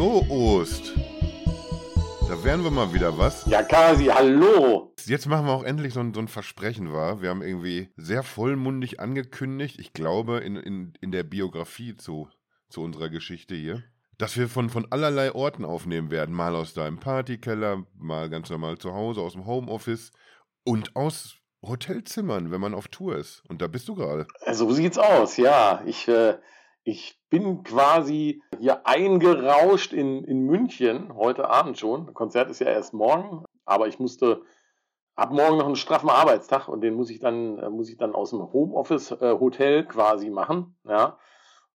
So, Ost. Da wären wir mal wieder was. Ja, Kasi, hallo. Jetzt machen wir auch endlich so ein, so ein Versprechen wahr. Wir haben irgendwie sehr vollmundig angekündigt, ich glaube, in, in, in der Biografie zu, zu unserer Geschichte hier, dass wir von, von allerlei Orten aufnehmen werden. Mal aus deinem Partykeller, mal ganz normal zu Hause, aus dem Homeoffice und aus Hotelzimmern, wenn man auf Tour ist. Und da bist du gerade. So sieht's aus, ja. Ich, äh, ich bin quasi hier eingerauscht in, in München, heute Abend schon. Das Konzert ist ja erst morgen, aber ich musste, ab morgen noch einen straffen Arbeitstag und den muss ich dann, äh, muss ich dann aus dem Homeoffice-Hotel äh, quasi machen, ja.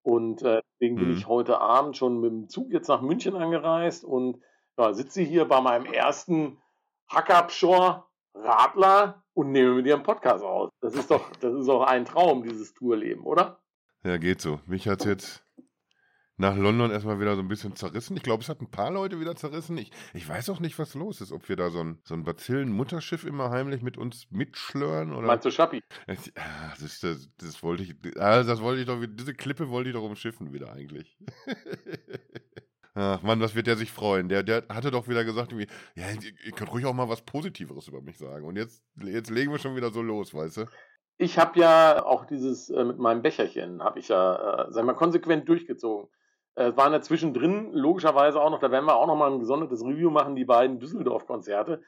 Und äh, deswegen bin Mhm. ich heute Abend schon mit dem Zug jetzt nach München angereist und ja, sitze hier bei meinem ersten Hackabschor Radler und nehme mit dir einen Podcast aus. Das ist doch, das ist doch ein Traum, dieses Tourleben, oder? Ja, geht so. Mich hat jetzt nach London erstmal wieder so ein bisschen zerrissen. Ich glaube, es hat ein paar Leute wieder zerrissen. Ich, ich weiß auch nicht, was los ist. Ob wir da so ein, so ein Bazillen-Mutterschiff immer heimlich mit uns mitschlören oder. Meinst du Schappi? Es- ah, Das, das, das wollte ich. Ah, das wollte ich doch. Diese Klippe wollte ich doch umschiffen wieder eigentlich. Ach Mann, was wird der sich freuen? Der, der hatte doch wieder gesagt, irgendwie, ja, ihr, ihr könnt ruhig auch mal was Positiveres über mich sagen. Und jetzt, jetzt legen wir schon wieder so los, weißt du? Ich habe ja auch dieses äh, mit meinem Becherchen, habe ich ja, äh, sag mal, konsequent durchgezogen. Äh, Es waren ja zwischendrin logischerweise auch noch, da werden wir auch noch mal ein gesondertes Review machen, die beiden Düsseldorf-Konzerte.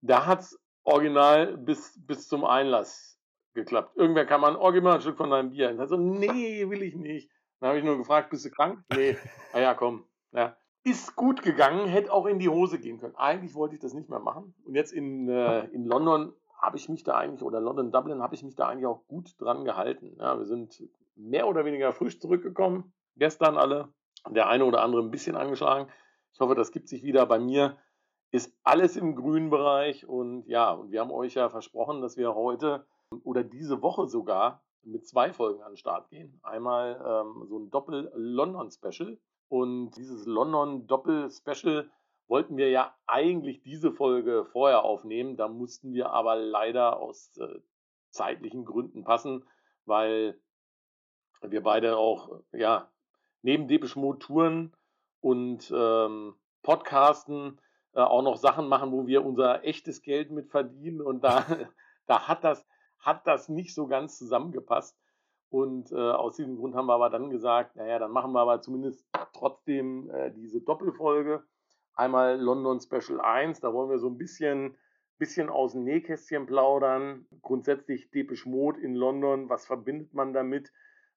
Da hat's original bis, bis zum Einlass geklappt. Irgendwer kam an, oh, gib mal ein Stück von deinem Bier. Und ich so, nee, will ich nicht. Dann habe ich nur gefragt, bist du krank? Nee. Na ja, komm. Ja. Ist gut gegangen, hätte auch in die Hose gehen können. Eigentlich wollte ich das nicht mehr machen. Und jetzt in, äh, in London habe ich mich da eigentlich, oder London, Dublin, habe ich mich da eigentlich auch gut dran gehalten. Ja, wir sind mehr oder weniger frisch zurückgekommen. Gestern alle. Der eine oder andere ein bisschen angeschlagen. Ich hoffe, das gibt sich wieder. Bei mir ist alles im grünen Bereich. Und ja, und wir haben euch ja versprochen, dass wir heute oder diese Woche sogar mit zwei Folgen an den Start gehen. Einmal ähm, so ein Doppel-London-Special. Und dieses London-Doppel-Special wollten wir ja eigentlich diese Folge vorher aufnehmen. Da mussten wir aber leider aus äh, zeitlichen Gründen passen, weil wir beide auch, ja, neben Touren und ähm, Podcasten äh, auch noch Sachen machen, wo wir unser echtes Geld mit verdienen. Und da, da hat, das, hat das nicht so ganz zusammengepasst. Und äh, aus diesem Grund haben wir aber dann gesagt, naja, dann machen wir aber zumindest trotzdem äh, diese Doppelfolge. Einmal London Special 1, da wollen wir so ein bisschen, bisschen aus dem Nähkästchen plaudern. Grundsätzlich Depeche Mode in London, was verbindet man damit?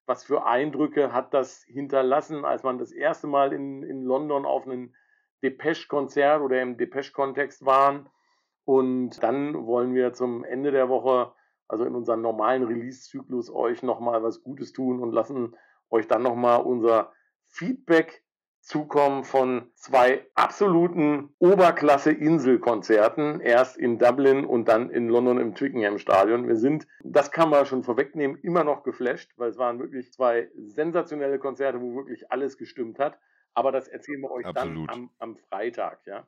Was für Eindrücke hat das hinterlassen, als man das erste Mal in, in London auf einem Depeche-Konzert oder im Depeche-Kontext waren? Und dann wollen wir zum Ende der Woche, also in unserem normalen Release-Zyklus, euch nochmal was Gutes tun und lassen euch dann nochmal unser Feedback zukommen von zwei absoluten Oberklasse-Inselkonzerten, erst in Dublin und dann in London im Twickenham Stadion. Wir sind, das kann man schon vorwegnehmen, immer noch geflasht, weil es waren wirklich zwei sensationelle Konzerte, wo wirklich alles gestimmt hat. Aber das erzählen wir euch Absolut. dann am, am Freitag, ja.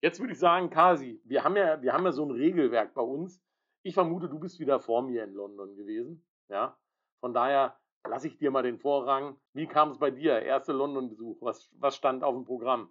Jetzt würde ich sagen, Kasi, wir haben ja, wir haben ja so ein Regelwerk bei uns. Ich vermute, du bist wieder vor mir in London gewesen, ja. Von daher lasse ich dir mal den Vorrang. Wie kam es bei dir? Erste London-Besuch. Was, was stand auf dem Programm?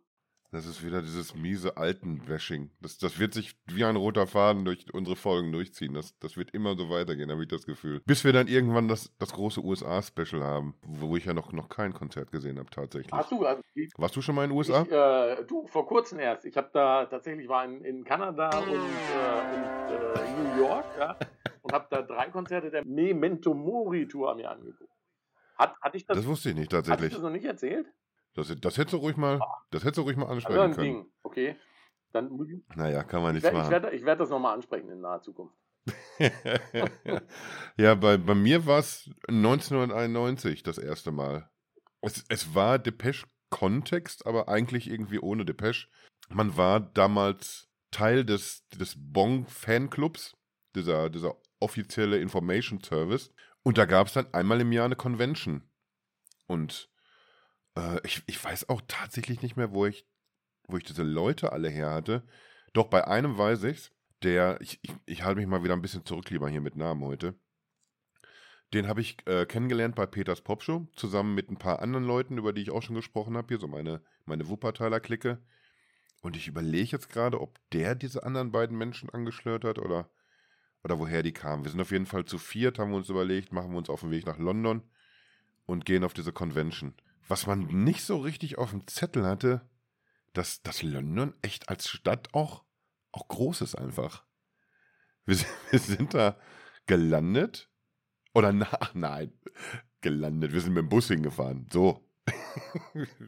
Das ist wieder dieses miese Altenbashing. Das, das wird sich wie ein roter Faden durch unsere Folgen durchziehen. Das, das wird immer so weitergehen, habe ich das Gefühl. Bis wir dann irgendwann das, das große USA-Special haben, wo ich ja noch, noch kein Konzert gesehen habe tatsächlich. Hast du, also ich, Warst du schon mal in den USA? ich, äh, du, vor kurzem erst. Ich habe da tatsächlich war in, in Kanada und, äh, und äh, New York, ja, und habe da drei Konzerte der Memento Mori Tour mir angeguckt. Hat, hatte ich das, das wusste ich nicht hatte ich tatsächlich. das noch nicht erzählt? Das, das hättest du ruhig mal, das hättest du ruhig mal Also ansprechen ein können. Ding, okay. Dann muss ich, Naja, kann man ich nichts werde ich machen. werd, ich werd das nochmal ansprechen in naher Zukunft. ja, bei, bei mir war es 1991 das erste Mal. Es, es war Depeche-Kontext, aber eigentlich irgendwie ohne Depeche. Man war damals Teil des, des Bong-Fanclubs, dieser, dieser offizielle Information Service. Und da gab es dann einmal im Jahr eine Convention. Und äh, ich, ich weiß auch tatsächlich nicht mehr, wo ich, wo ich diese Leute alle her hatte. Doch bei einem weiß ich's, der, ich, ich, ich halte mich mal wieder ein bisschen zurück, lieber hier mit Namen heute. Den habe ich äh, kennengelernt bei Peters Popshow, zusammen mit ein paar anderen Leuten, über die ich auch schon gesprochen habe, hier, so meine, meine Wuppertaler-Clique. Und ich überlege jetzt gerade, ob der diese anderen beiden Menschen angeschlört hat oder, oder woher die kamen. Wir sind auf jeden Fall zu viert, haben wir uns überlegt, machen wir uns auf den Weg nach London und gehen auf diese Convention. Was man nicht so richtig auf dem Zettel hatte, dass, dass London echt als Stadt auch, auch groß ist einfach. Wir, wir sind da gelandet. Oder nach, nein, gelandet. Wir sind mit dem Bus hingefahren. So.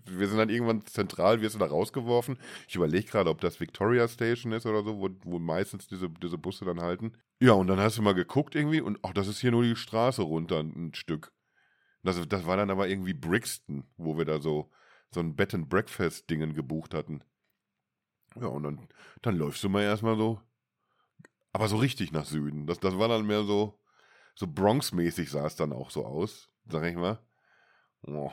Wir sind dann irgendwann zentral, wir sind da rausgeworfen. Ich überlege gerade, ob das Victoria Station ist oder so, wo, wo meistens diese, diese Busse dann halten. Ja, und dann hast du mal geguckt irgendwie und ach, das ist hier nur die Straße runter ein Stück. Das, das war dann aber irgendwie Brixton, wo wir da so, so ein Bed and Breakfast Dingen gebucht hatten. Ja, und dann, dann läufst du mal erstmal so, aber so richtig nach Süden. Das, das war dann mehr so, so Bronx-mäßig sah es dann auch so aus, sag ich mal. Oh.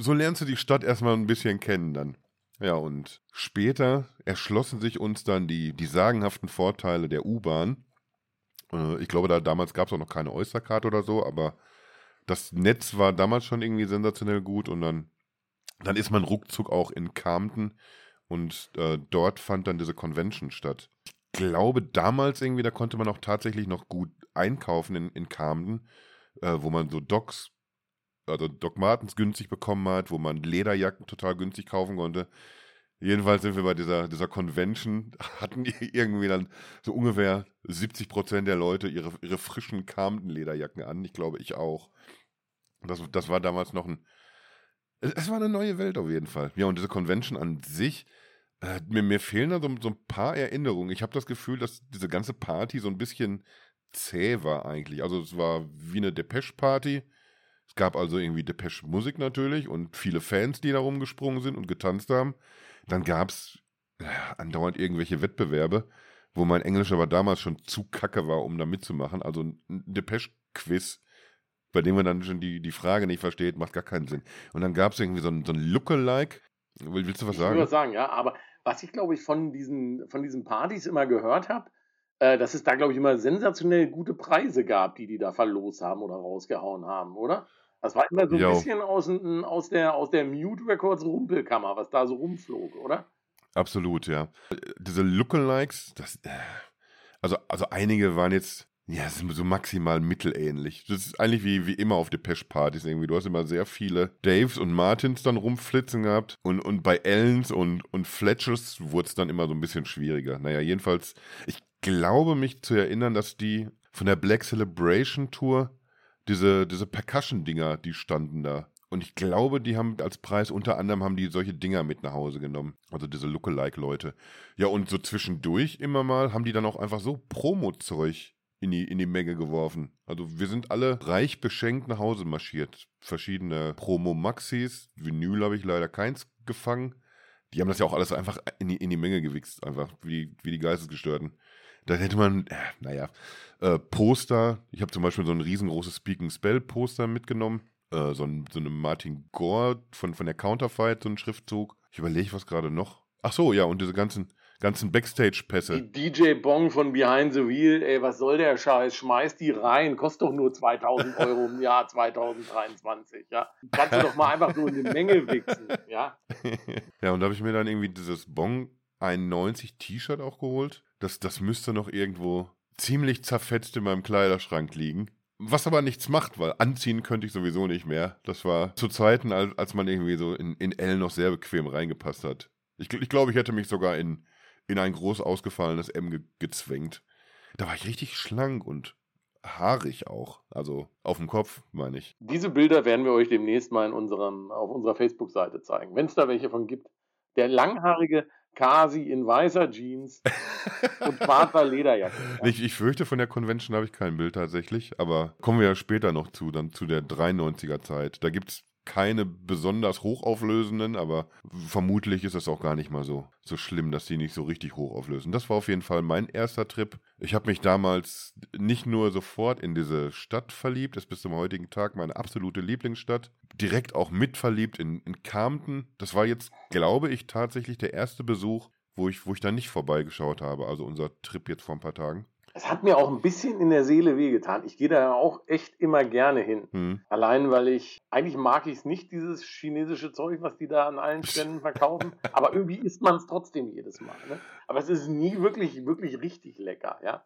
So lernst du die Stadt erstmal ein bisschen kennen dann. Ja, und später erschlossen sich uns dann die, die sagenhaften Vorteile der U-Bahn. Äh, ich glaube, da damals gab es auch noch keine Oystercard oder so, aber das Netz war damals schon irgendwie sensationell gut und dann, dann ist man ruckzuck auch in Camden und äh, dort fand dann diese Convention statt. Ich glaube, damals irgendwie, da konnte man auch tatsächlich noch gut einkaufen in, in Camden, äh, wo man so Docs, also Doc Martens günstig bekommen hat, wo man Lederjacken total günstig kaufen konnte. Jedenfalls sind wir bei dieser, dieser Convention, hatten irgendwie dann so ungefähr 70 Prozent der Leute ihre, ihre frischen Camden-Lederjacken an. Ich glaube, ich auch. Das, das war damals noch ein. Es war eine neue Welt auf jeden Fall. Ja, und diese Convention an sich, äh, mir, mir fehlen da so, so ein paar Erinnerungen. Ich habe das Gefühl, dass diese ganze Party so ein bisschen zäh war eigentlich. Also es war wie eine Depeche-Party. Es gab also irgendwie Depeche-Musik natürlich und viele Fans, die da rumgesprungen sind und getanzt haben. Dann gab es äh, andauernd irgendwelche Wettbewerbe, wo mein Englisch aber damals schon zu kacke war, um da mitzumachen. Also ein Depeche-Quiz bei dem man dann schon die, die Frage nicht versteht, macht gar keinen Sinn. Und dann gab es irgendwie so ein, so ein Lookalike. Willst du was sagen? Ich will was sagen, ja, aber was ich glaube ich von diesen, von diesen Partys immer gehört habe, äh, dass es da glaube ich immer sensationell gute Preise gab, die die da verlost haben oder rausgehauen haben, oder? Das war immer so ein jo. bisschen aus, aus, der, aus der Mute Records Rumpelkammer, was da so rumflog, oder? Absolut, ja. Diese Lookalikes, das, äh, also, also einige waren jetzt ja, sind so maximal mittelähnlich. Das ist eigentlich wie, wie immer auf Depeche-Partys irgendwie. Du hast immer sehr viele Daves und Martins dann rumflitzen gehabt. Und, und bei Ellens und, und Fletchers wurde es dann immer so ein bisschen schwieriger. Naja, jedenfalls, ich glaube mich zu erinnern, dass die von der Black Celebration Tour diese, diese Percussion-Dinger, die standen da. Und ich glaube, die haben als Preis unter anderem haben die solche Dinger mit nach Hause genommen. Also diese Lookalike-Leute. Ja, und so zwischendurch immer mal haben die dann auch einfach so Promo-Zeug in die, in die Menge geworfen. Also wir sind alle reich beschenkt nach Hause marschiert. Verschiedene Promo-Maxis, Vinyl habe ich leider keins gefangen. Die haben das ja auch alles einfach in die, in die Menge gewichst, einfach wie, wie die Geistesgestörten. Da hätte man, äh, naja, äh, Poster. Ich habe zum Beispiel so ein riesengroßes Speak and Spell Poster mitgenommen. Äh, so, ein, so eine Martin Gore von, von der Counterfight, so ein Schriftzug. Ich überlege, was gerade noch. Ach so, ja, und diese ganzen ganzen Backstage-Pässe. Die DJ Bong von Behind the Wheel, ey, was soll der Scheiß? Schmeiß die rein, kostet doch nur 2000 Euro im Jahr 2023, ja. Kannst du doch mal einfach so in die Menge wichsen, ja. ja, und da habe ich mir dann irgendwie dieses Bong 91 T-Shirt auch geholt. Das, das müsste noch irgendwo ziemlich zerfetzt in meinem Kleiderschrank liegen. Was aber nichts macht, weil anziehen könnte ich sowieso nicht mehr. Das war zu Zeiten, als, als man irgendwie so in, in L noch sehr bequem reingepasst hat. Ich, ich glaube, ich hätte mich sogar in, in ein groß ausgefallenes M ge gezwängt. Da war ich richtig schlank und haarig auch. Also auf dem Kopf, meine ich. Diese Bilder werden wir euch demnächst mal in unserem, auf unserer Facebook-Seite zeigen, wenn es da welche von gibt. Der langhaarige Kasi in weißer Jeans und schwarzer Lederjacke. Ich, ich fürchte, von der Convention habe ich kein Bild tatsächlich, aber kommen wir ja später noch zu, dann zu der 93er Zeit. Da gibt es keine besonders hochauflösenden, aber vermutlich ist es auch gar nicht mal so, so schlimm, dass sie nicht so richtig hochauflösen. Das war auf jeden Fall mein erster Trip. Ich habe mich damals nicht nur sofort in diese Stadt verliebt, ist bis zum heutigen Tag meine absolute Lieblingsstadt, direkt auch mitverliebt in, in Camden. Das war jetzt, glaube ich, tatsächlich der erste Besuch, wo ich, wo ich da nicht vorbeigeschaut habe, also unser Trip jetzt vor ein paar Tagen. Es hat mir auch ein bisschen in der Seele wehgetan. Ich gehe da auch echt immer gerne hin. Hm. Allein, weil ich, eigentlich mag ich es nicht, dieses chinesische Zeug, was die da an allen Ständen verkaufen. Aber irgendwie isst man es trotzdem jedes Mal. Ne? Aber es ist nie wirklich, wirklich richtig lecker, ja.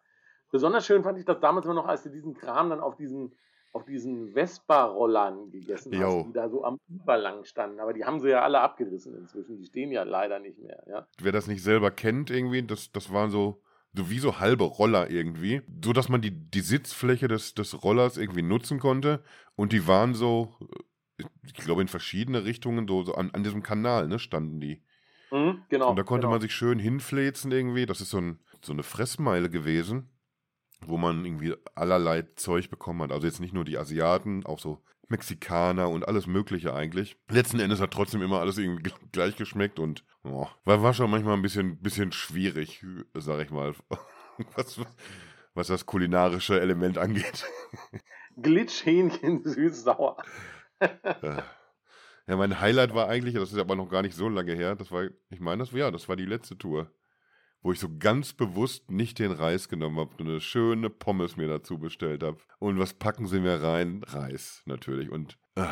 Besonders schön fand ich das damals immer noch, als sie diesen Kram dann auf diesen, auf diesen Vespa-Rollern gegessen Jo. hast, die da so am Ufer lang standen. Aber die haben sie ja alle abgerissen inzwischen. Die stehen ja leider nicht mehr, ja. Wer das nicht selber kennt, irgendwie, das, das waren so, so wie so halbe Roller irgendwie, so dass man die, die Sitzfläche des, des Rollers irgendwie nutzen konnte. Und die waren so, äh, ich glaube, in verschiedene Richtungen, so, so an, an diesem Kanal, ne, standen die. Mhm, genau. Und da konnte genau. man sich schön hinfläzen irgendwie. Das ist so, ein, so eine Fressmeile gewesen, wo man irgendwie allerlei Zeug bekommen hat. Also jetzt nicht nur die Asiaten, auch so Mexikaner und alles Mögliche eigentlich. Letzten Endes hat trotzdem immer alles irgendwie gleich geschmeckt und oh, war, war schon manchmal ein bisschen, bisschen schwierig, sag ich mal, was, was das kulinarische Element angeht. Glitchhähnchen süß-sauer. Äh, Ja, mein Highlight war eigentlich, das ist aber noch gar nicht so lange her, das war, ich meine, das war ja, das war die letzte Tour, wo ich so ganz bewusst nicht den Reis genommen habe, eine schöne Pommes mir dazu bestellt habe. Und was packen sie mir rein? Reis, natürlich. Und äh,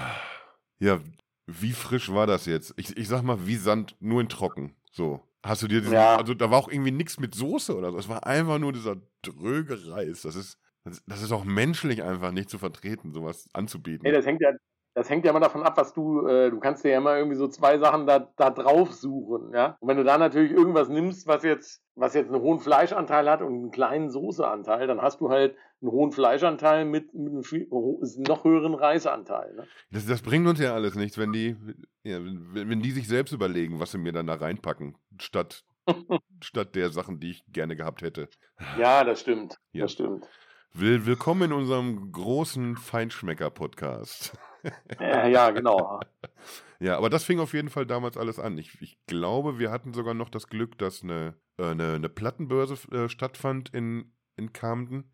ja, wie frisch war das jetzt? Ich, ich sag mal, wie Sand, nur in trocken. So. Hast du dir diesen, Ja. also da war auch irgendwie nichts mit Soße oder so. Es war einfach nur dieser dröge Reis. Das ist, das, das ist auch menschlich einfach nicht zu vertreten, sowas anzubieten. Nee, das hängt ja, das hängt ja immer davon ab, was du, äh, du kannst dir ja immer irgendwie so zwei Sachen da, da drauf suchen, ja. Und wenn du da natürlich irgendwas nimmst, was jetzt, was jetzt einen hohen Fleischanteil hat und einen kleinen Soßeanteil, dann hast du halt einen hohen Fleischanteil mit, mit einem viel, noch höheren Reisanteil. Ne? Das, das bringt uns ja alles nichts, wenn die, ja, wenn, wenn die sich selbst überlegen, was sie mir dann da reinpacken, statt, statt der Sachen, die ich gerne gehabt hätte. Ja, das stimmt. Ja. Das stimmt. Will, willkommen in unserem großen Feinschmecker-Podcast. Ja, ja, genau. Ja, aber das fing auf jeden Fall damals alles an. Ich, ich glaube, wir hatten sogar noch das Glück, dass eine, äh, eine, eine Plattenbörse äh, stattfand in, in Camden.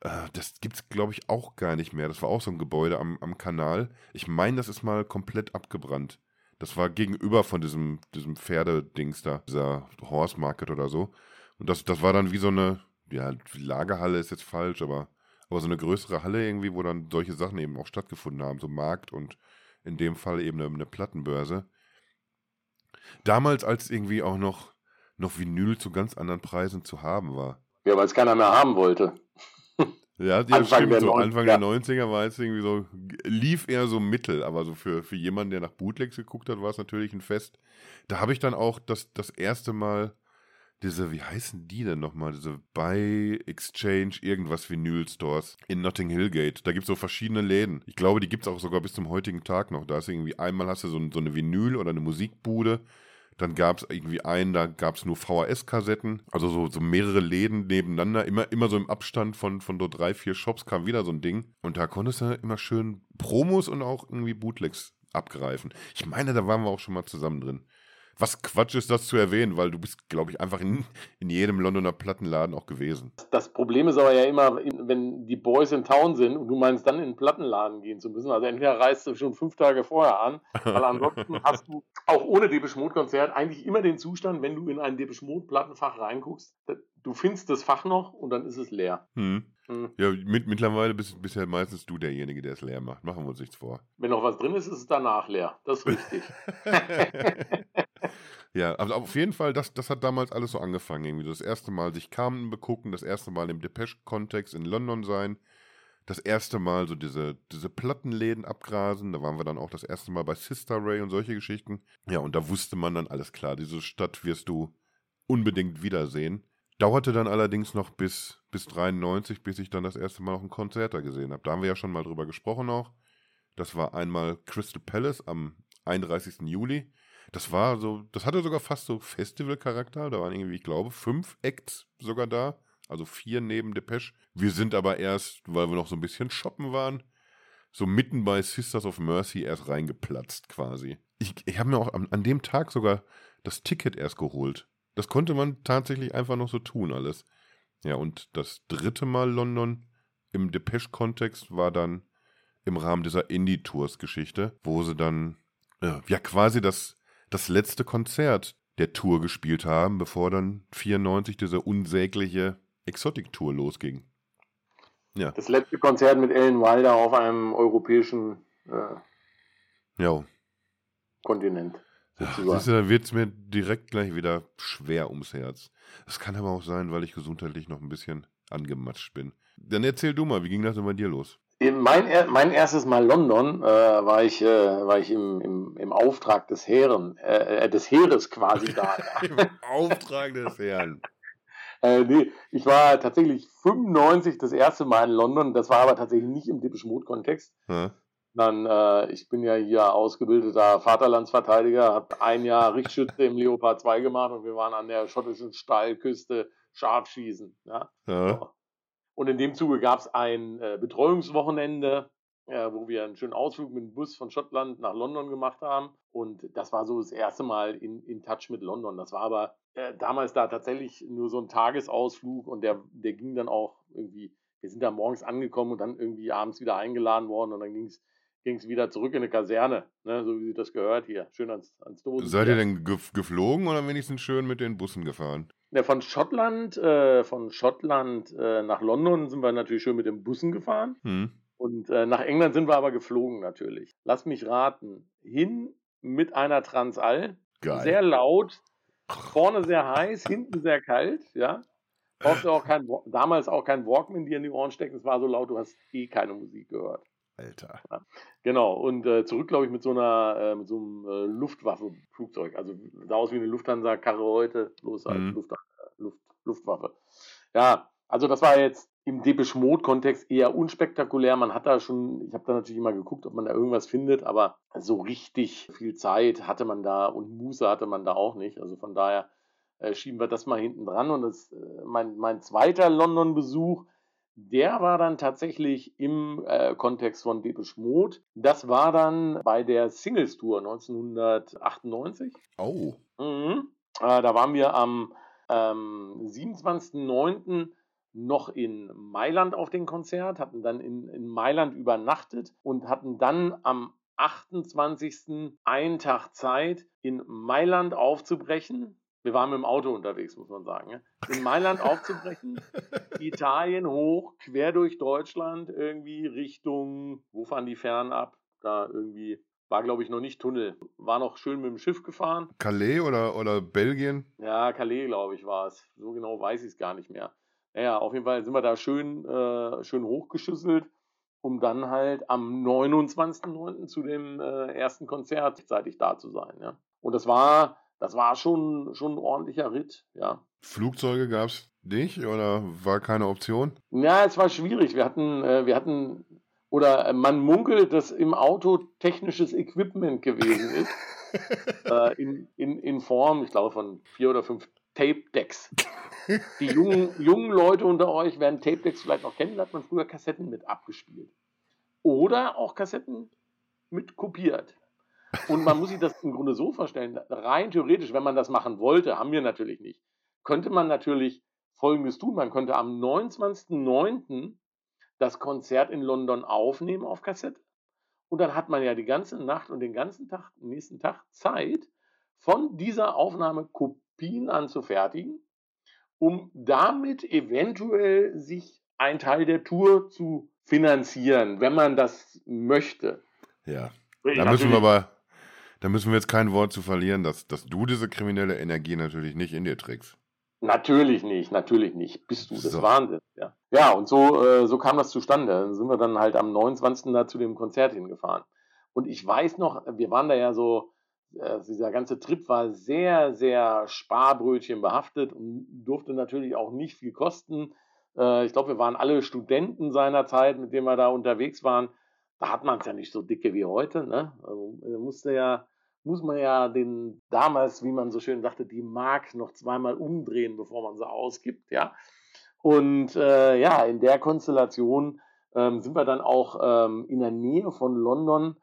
Äh, das gibt's, glaube ich, auch gar nicht mehr. Das war auch so ein Gebäude am, am Kanal. Ich meine, das ist mal komplett abgebrannt. Das war gegenüber von diesem, diesem Pferdedings da, dieser Horse Market oder so. Und das, das war dann wie so eine, ja, Lagerhalle ist jetzt falsch, aber, aber so eine größere Halle irgendwie, wo dann solche Sachen eben auch stattgefunden haben, so Markt und in dem Fall eben eine, eine Plattenbörse. Damals, als irgendwie auch noch, noch Vinyl zu ganz anderen Preisen zu haben war. Ja, weil es keiner mehr haben wollte. Ja, ja Anfang der so Anfang ja. der 90er war es irgendwie so, lief eher so mittel, aber so für, für jemanden, der nach Bootlegs geguckt hat, war es natürlich ein Fest. Da habe ich dann auch das, das erste Mal diese, wie heißen die denn nochmal, diese Buy Exchange irgendwas Vinyl Stores in Notting Hill Gate. Da gibt es so verschiedene Läden. Ich glaube, die gibt es auch sogar bis zum heutigen Tag noch. Da ist irgendwie, einmal hast du so, so eine Vinyl oder eine Musikbude. Dann gab es irgendwie einen, da gab es nur VHS-Kassetten, also so, so mehrere Läden nebeneinander, immer, immer so im Abstand von, von so drei, vier Shops kam wieder so ein Ding. Und da konntest du immer schön Promos und auch irgendwie Bootlegs abgreifen. Ich meine, da waren wir auch schon mal zusammen drin. Was Quatsch ist, das zu erwähnen, weil du bist, glaube ich, einfach in, in jedem Londoner Plattenladen auch gewesen. Das Problem ist aber ja immer, wenn die Boys in Town sind und du meinst dann in den Plattenladen gehen zu müssen. Also entweder reist du schon fünf Tage vorher an, weil ansonsten hast du auch ohne Depeche Mode Konzert eigentlich immer den Zustand, wenn du in ein Depeche Mode Plattenfach reinguckst, du findest das Fach noch und dann ist es leer. Hm. Hm. Ja, mit, mittlerweile bist, bist ja meistens du derjenige, der es leer macht. Machen wir uns nichts vor. Wenn noch was drin ist, ist es danach leer. Das ist richtig. Ja, also auf jeden Fall, das, das hat damals alles so angefangen. Irgendwie das erste Mal sich Carmen begucken, das erste Mal im Depeche-Kontext in London sein, das erste Mal so diese, diese Plattenläden abgrasen. Da waren wir dann auch das erste Mal bei Sister Ray und solche Geschichten. Ja, und da wusste man dann alles klar, diese Stadt wirst du unbedingt wiedersehen. Dauerte dann allerdings noch bis, bis 93, bis ich dann das erste Mal noch ein Konzert da gesehen habe. Da haben wir ja schon mal drüber gesprochen auch. Das war einmal Crystal Palace am 31. Juli. Das war so, das hatte sogar fast so Festivalcharakter. Da waren irgendwie, ich glaube, fünf Acts sogar da. Also vier neben Depeche. Wir sind aber erst, weil wir noch so ein bisschen shoppen waren, so mitten bei Sisters of Mercy erst reingeplatzt quasi. Ich, ich habe mir auch an, an dem Tag sogar das Ticket erst geholt. Das konnte man tatsächlich einfach noch so tun alles. Ja, und das dritte Mal London im Depeche-Kontext war dann im Rahmen dieser Indie-Tours-Geschichte, wo sie dann äh, ja quasi das, das letzte Konzert der Tour gespielt haben, bevor dann 94 dieser unsägliche Exotic Tour losging. Ja. Das letzte Konzert mit Ellen Wilder auf einem europäischen äh. Kontinent. Siehst du, da wird es mir direkt gleich wieder schwer ums Herz. Das kann aber auch sein, weil ich gesundheitlich noch ein bisschen angematscht bin. Dann erzähl du mal, wie ging das denn bei dir los? In Mein, mein erstes Mal London äh, war ich, äh, war ich im, im, im Auftrag des Heeren, äh, äh, des Heeres quasi da. Im Auftrag des Herrn. Äh, nee, ich war tatsächlich 95 das erste Mal in London. Das war aber tatsächlich nicht im Depeche Mode Kontext. Ja. Dann, äh, ich bin ja hier ausgebildeter Vaterlandsverteidiger, habe ein Jahr Richtschütze im Leopard 2 gemacht und wir waren an der schottischen Steilküste Scharfschießen. Ja? Ja. Und in dem Zuge gab es ein äh, Betreuungswochenende, äh, wo wir einen schönen Ausflug mit dem Bus von Schottland nach London gemacht haben. Und das war so das erste Mal in, in Touch mit London. Das war aber äh, damals da tatsächlich nur so ein Tagesausflug und der, der ging dann auch irgendwie, wir sind da morgens angekommen und dann irgendwie abends wieder eingeladen worden und dann ging es ging es wieder zurück in eine Kaserne, ne, so wie sich das gehört hier. Schön ans, ans Dosen. Seid ihr denn gef geflogen oder wenigstens schön mit den Bussen gefahren? Ja, von Schottland, äh, von Schottland äh, nach London sind wir natürlich schön mit den Bussen gefahren. Hm. Und äh, nach England sind wir aber geflogen natürlich. Lass mich raten. Hin mit einer Transall. Geil. Sehr laut. Vorne sehr heiß, hinten sehr kalt. Ja. Auch kein, damals auch kein Walkman dir in die Ohren stecken. Es war so laut, du hast eh keine Musik gehört. Alter. Genau. Und äh, zurück, glaube ich, mit so einer, äh, mit so einem äh, Luftwaffe-Flugzeug. Also sah aus wie eine Lufthansa-Karre heute, bloß als Mhm. Luft, Luft, Luftwaffe. Ja, also das war jetzt im Depeche Mode-Kontext eher unspektakulär. Man hat da schon, ich habe da natürlich immer geguckt, ob man da irgendwas findet, aber so richtig viel Zeit hatte man da und Muße hatte man da auch nicht. Also von daher äh, schieben wir das mal hinten dran. Und das, äh, mein, mein zweiter London-Besuch, der war dann tatsächlich im äh, Kontext von Depeche Mode. Das war dann bei der Singles Tour 1998. Oh. Mhm. Äh, da waren wir am ähm, 27.09. noch in Mailand auf dem Konzert, hatten dann in, in Mailand übernachtet und hatten dann am 28. einen Tag Zeit, in Mailand aufzubrechen. Wir waren mit dem Auto unterwegs, muss man sagen. ja. In Mailand aufzubrechen, Italien hoch, quer durch Deutschland, irgendwie Richtung, wo fahren die Fern ab? Da irgendwie, war glaube ich noch nicht Tunnel, war noch schön mit dem Schiff gefahren. Calais oder, oder Belgien? Ja, Calais, glaube ich, war es. So genau weiß ich es gar nicht mehr. Naja, auf jeden Fall sind wir da schön, äh, schön hochgeschüsselt, um dann halt am 29.09. zu dem äh, ersten Konzert zeitig da zu sein. Ja. Und das war, das war schon, schon ein ordentlicher Ritt, ja. Flugzeuge gab es nicht oder war keine Option? Ja, es war schwierig. Wir hatten, äh, wir hatten, oder äh, man munkelt, dass im Auto technisches Equipment gewesen ist. äh, in, in, in Form, ich glaube, von vier oder fünf Tape-Decks. Die jungen, jungen Leute unter euch werden Tape-Decks vielleicht noch kennen, da hat man früher Kassetten mit abgespielt. Oder auch Kassetten mit kopiert. Und man muss sich das im Grunde so vorstellen, rein theoretisch, wenn man das machen wollte, haben wir natürlich nicht, könnte man natürlich Folgendes tun. Man könnte am 29.09. das Konzert in London aufnehmen auf Kassette. Und dann hat man ja die ganze Nacht und den ganzen Tag, den nächsten Tag Zeit, von dieser Aufnahme Kopien anzufertigen, um damit eventuell sich ein Teil der Tour zu finanzieren, wenn man das möchte. Ja. Da müssen wir aber, da müssen wir jetzt kein Wort zu verlieren, dass, dass du diese kriminelle Energie natürlich nicht in dir trägst. Natürlich nicht, natürlich nicht. Bist du das So. Wahnsinn. Ja, ja und so, äh, so kam das zustande. Dann sind wir dann halt am 29. da zu dem Konzert hingefahren. Und ich weiß noch, wir waren da ja so, äh, dieser ganze Trip war sehr, sehr Sparbrötchen behaftet und durfte natürlich auch nicht viel kosten. Äh, ich glaube, wir waren alle Studenten seiner Zeit, mit denen wir da unterwegs waren. Da hat man es ja nicht so dicke wie heute. Ne? Also, äh, musste ja, muss man ja den damals, wie man so schön sagte, die Mark noch zweimal umdrehen, bevor man sie ausgibt, ja. Und äh, ja, in der Konstellation ähm, sind wir dann auch ähm, in der Nähe von London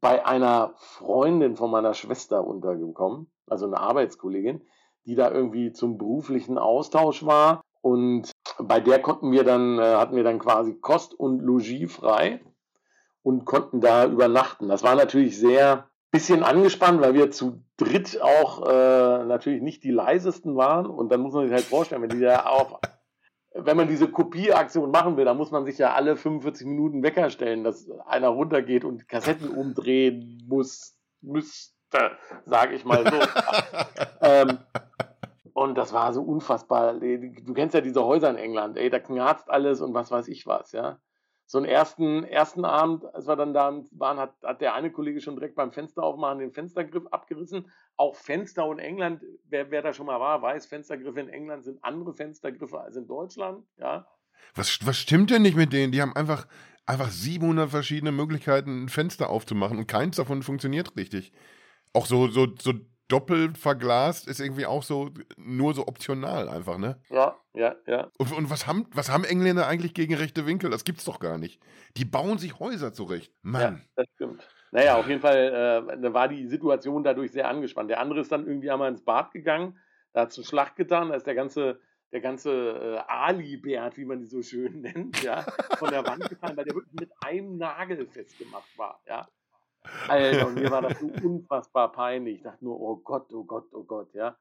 bei einer Freundin von meiner Schwester untergekommen, also eine Arbeitskollegin, die da irgendwie zum beruflichen Austausch war. Und bei der konnten wir dann, äh, hatten wir dann quasi Kost und Logis frei und konnten da übernachten. Das war natürlich sehr bisschen angespannt, weil wir zu dritt auch äh, natürlich nicht die leisesten waren. Und dann muss man sich halt vorstellen, wenn die da auf, wenn man diese Kopieaktion machen will, dann muss man sich ja alle 45 Minuten Wecker stellen, dass einer runtergeht und Kassetten umdrehen muss, müsste, sage ich mal so. ähm, und das war so unfassbar. Du kennst ja diese Häuser in England, ey, da knarzt alles und was weiß ich was, ja so einen ersten, ersten Abend, als wir dann da waren, hat, hat der eine Kollege schon direkt beim Fenster aufmachen den Fenstergriff abgerissen. Auch Fenster in England, wer, wer da schon mal war, weiß, Fenstergriffe in England sind andere Fenstergriffe als in Deutschland. Ja. Was, was stimmt denn nicht mit denen? Die haben einfach, einfach 700 verschiedene Möglichkeiten, ein Fenster aufzumachen und keins davon funktioniert richtig. Auch so, so, so doppelt verglast ist irgendwie auch so nur so optional einfach, ne? Ja, ja, ja. Und, und, was, haben, was haben Engländer eigentlich gegen rechte Winkel? Das gibt's doch gar nicht. Die bauen sich Häuser zurecht. Mann. Ja, das stimmt. Naja, auf jeden Fall äh, war die Situation dadurch sehr angespannt. Der andere ist dann irgendwie einmal ins Bad gegangen, da hat es einen Schlag getan, da ist der ganze, der ganze äh, Ali-Bert, wie man die so schön nennt, ja, von der Wand gefallen, weil der wirklich mit einem Nagel festgemacht war, ja. Alter, und mir war das so unfassbar peinlich. Ich dachte nur, oh Gott, oh Gott, oh Gott, ja.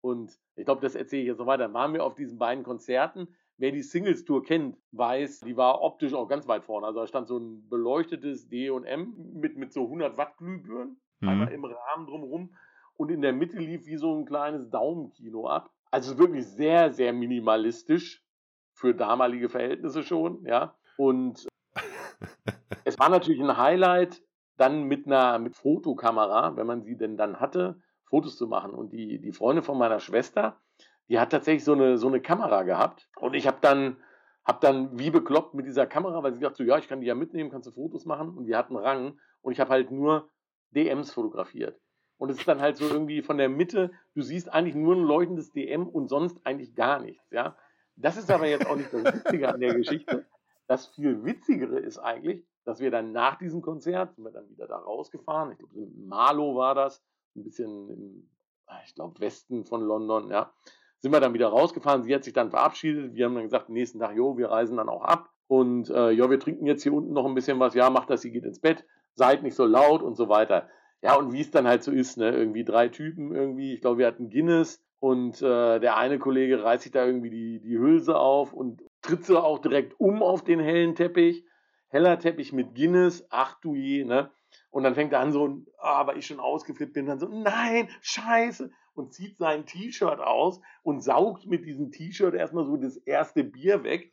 Und ich glaube, das erzähle ich jetzt noch weiter. Dann waren wir auf diesen beiden Konzerten. Wer die Singles Tour kennt, weiß, die war optisch auch ganz weit vorne. Also da stand so ein beleuchtetes D&M mit, mit so 100 Watt Glühbirnen, mhm. einmal im Rahmen drumherum. Und in der Mitte lief wie so ein kleines Daumenkino ab. Also wirklich sehr, sehr minimalistisch für damalige Verhältnisse schon, ja. Und es war natürlich ein Highlight, dann mit einer mit Fotokamera, wenn man sie denn dann hatte, Fotos zu machen. Und die, die Freundin von meiner Schwester, die hat tatsächlich so eine, so eine Kamera gehabt. Und ich habe dann, hab dann wie bekloppt mit dieser Kamera, weil sie dachte so, ja, ich kann die ja mitnehmen, kannst du Fotos machen. Und die hatten Rang. Und ich habe halt nur DMs fotografiert. Und es ist dann halt so irgendwie von der Mitte, du siehst eigentlich nur ein leuchtendes DM und sonst eigentlich gar nichts, ja. Das ist aber jetzt auch nicht das Witzige an der Geschichte. Das viel Witzigere ist eigentlich, dass wir dann nach diesem Konzert, sind wir dann wieder da rausgefahren, ich glaube, Marlow war das, ein bisschen im, ah, ich glaube, Westen von London, ja, sind wir dann wieder rausgefahren. Sie hat sich dann verabschiedet. Wir haben dann gesagt, nächsten Tag, jo, wir reisen dann auch ab. Und äh, ja, wir trinken jetzt hier unten noch ein bisschen was. Ja, macht das, sie geht ins Bett. Seid nicht so laut und so weiter. Ja, und wie es dann halt so ist, ne? Irgendwie drei Typen irgendwie. Ich glaube, wir hatten Guinness und äh, der eine Kollege reißt sich da irgendwie die, die Hülse auf und tritt so auch direkt um auf den hellen Teppich heller Teppich mit Guinness, ach du je, ne? Und dann fängt er an so, ah, weil ich schon ausgeflippt bin, dann so, nein, scheiße, und zieht sein T-Shirt aus und saugt mit diesem T-Shirt erstmal so das erste Bier weg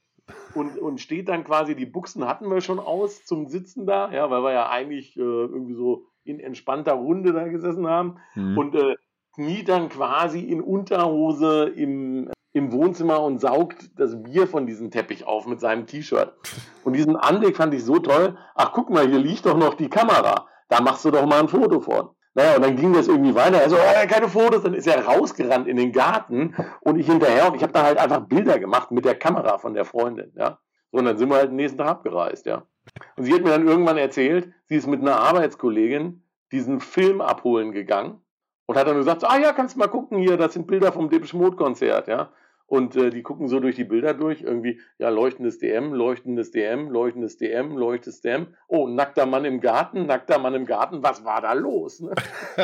und, und steht dann quasi, die Buchsen hatten wir schon aus zum Sitzen da, ja, weil wir ja eigentlich äh, irgendwie so in entspannter Runde da gesessen haben mhm. und äh, kniet dann quasi in Unterhose im im Wohnzimmer und saugt das Bier von diesem Teppich auf mit seinem T-Shirt. Und diesen Anblick fand ich so toll. Ach, guck mal, hier liegt doch noch die Kamera. Da machst du doch mal ein Foto von. Naja, und dann ging das irgendwie weiter. Er so, oh, keine Fotos. Dann ist er rausgerannt in den Garten und ich hinterher. Und ich habe da halt einfach Bilder gemacht mit der Kamera von der Freundin. Ja. So, und dann sind wir halt den nächsten Tag abgereist. Ja. Und sie hat mir dann irgendwann erzählt, sie ist mit einer Arbeitskollegin diesen Film abholen gegangen und hat dann gesagt, ah ja, kannst du mal gucken hier, das sind Bilder vom Depeche Mode Konzert, ja. Und äh, die gucken so durch die Bilder durch, irgendwie, ja, leuchtendes DM, leuchtendes DM, leuchtendes DM, leuchtendes DM. Oh, nackter Mann im Garten, nackter Mann im Garten, was war da los? Ne?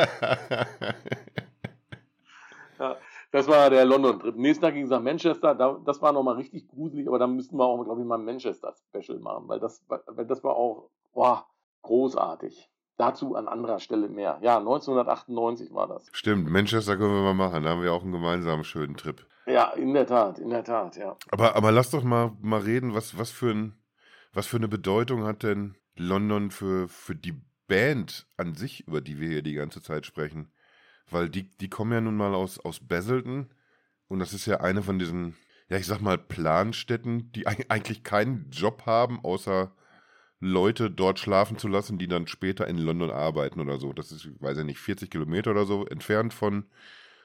ja, das war der London-Trip. Nächsten Tag ging es nach Manchester, da, das war nochmal richtig gruselig, aber da müssten wir auch, glaube ich, mal ein Manchester-Special machen, weil das, weil das war auch, boah, großartig. Dazu an anderer Stelle mehr. Ja, 1998 war das. Stimmt, Manchester können wir mal machen. Da haben wir auch einen gemeinsamen schönen Trip. Ja, in der Tat, in der Tat, ja. Aber, aber lass doch mal, mal reden, was, was, für ein, was für eine Bedeutung hat denn London für, für die Band an sich, über die wir hier die ganze Zeit sprechen? Weil die, die kommen ja nun mal aus, aus Basildon und das ist ja eine von diesen, ja, ich sag mal, Planstädten, die eigentlich keinen Job haben, außer Leute dort schlafen zu lassen, die dann später in London arbeiten oder so. Das ist, ich weiß ja nicht, 40 Kilometer oder so entfernt von,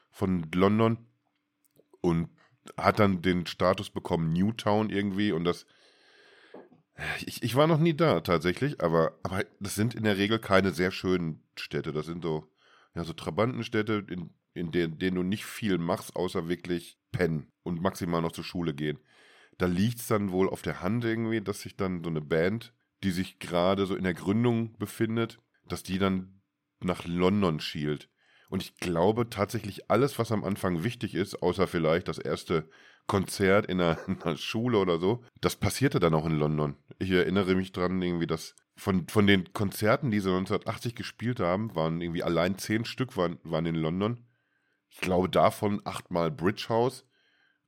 von London und hat dann den Status bekommen Newtown irgendwie und das. Ich, ich war noch nie da tatsächlich, aber, aber das sind in der Regel keine sehr schönen Städte. Das sind so, ja, so Trabantenstädte, in, in denen, denen du nicht viel machst, außer wirklich pennen und maximal noch zur Schule gehen. Da liegt es dann wohl auf der Hand irgendwie, dass sich dann so eine Band die sich gerade so in der Gründung befindet, dass die dann nach London schielt. Und ich glaube tatsächlich alles, was am Anfang wichtig ist, außer vielleicht das erste Konzert in einer, in einer, Schule oder so, das passierte dann auch in London. Ich erinnere mich dran, irgendwie, dass von, von den Konzerten, die sie 1980 gespielt haben, waren irgendwie allein zehn Stück waren, waren in London. Ich glaube davon achtmal Bridge House.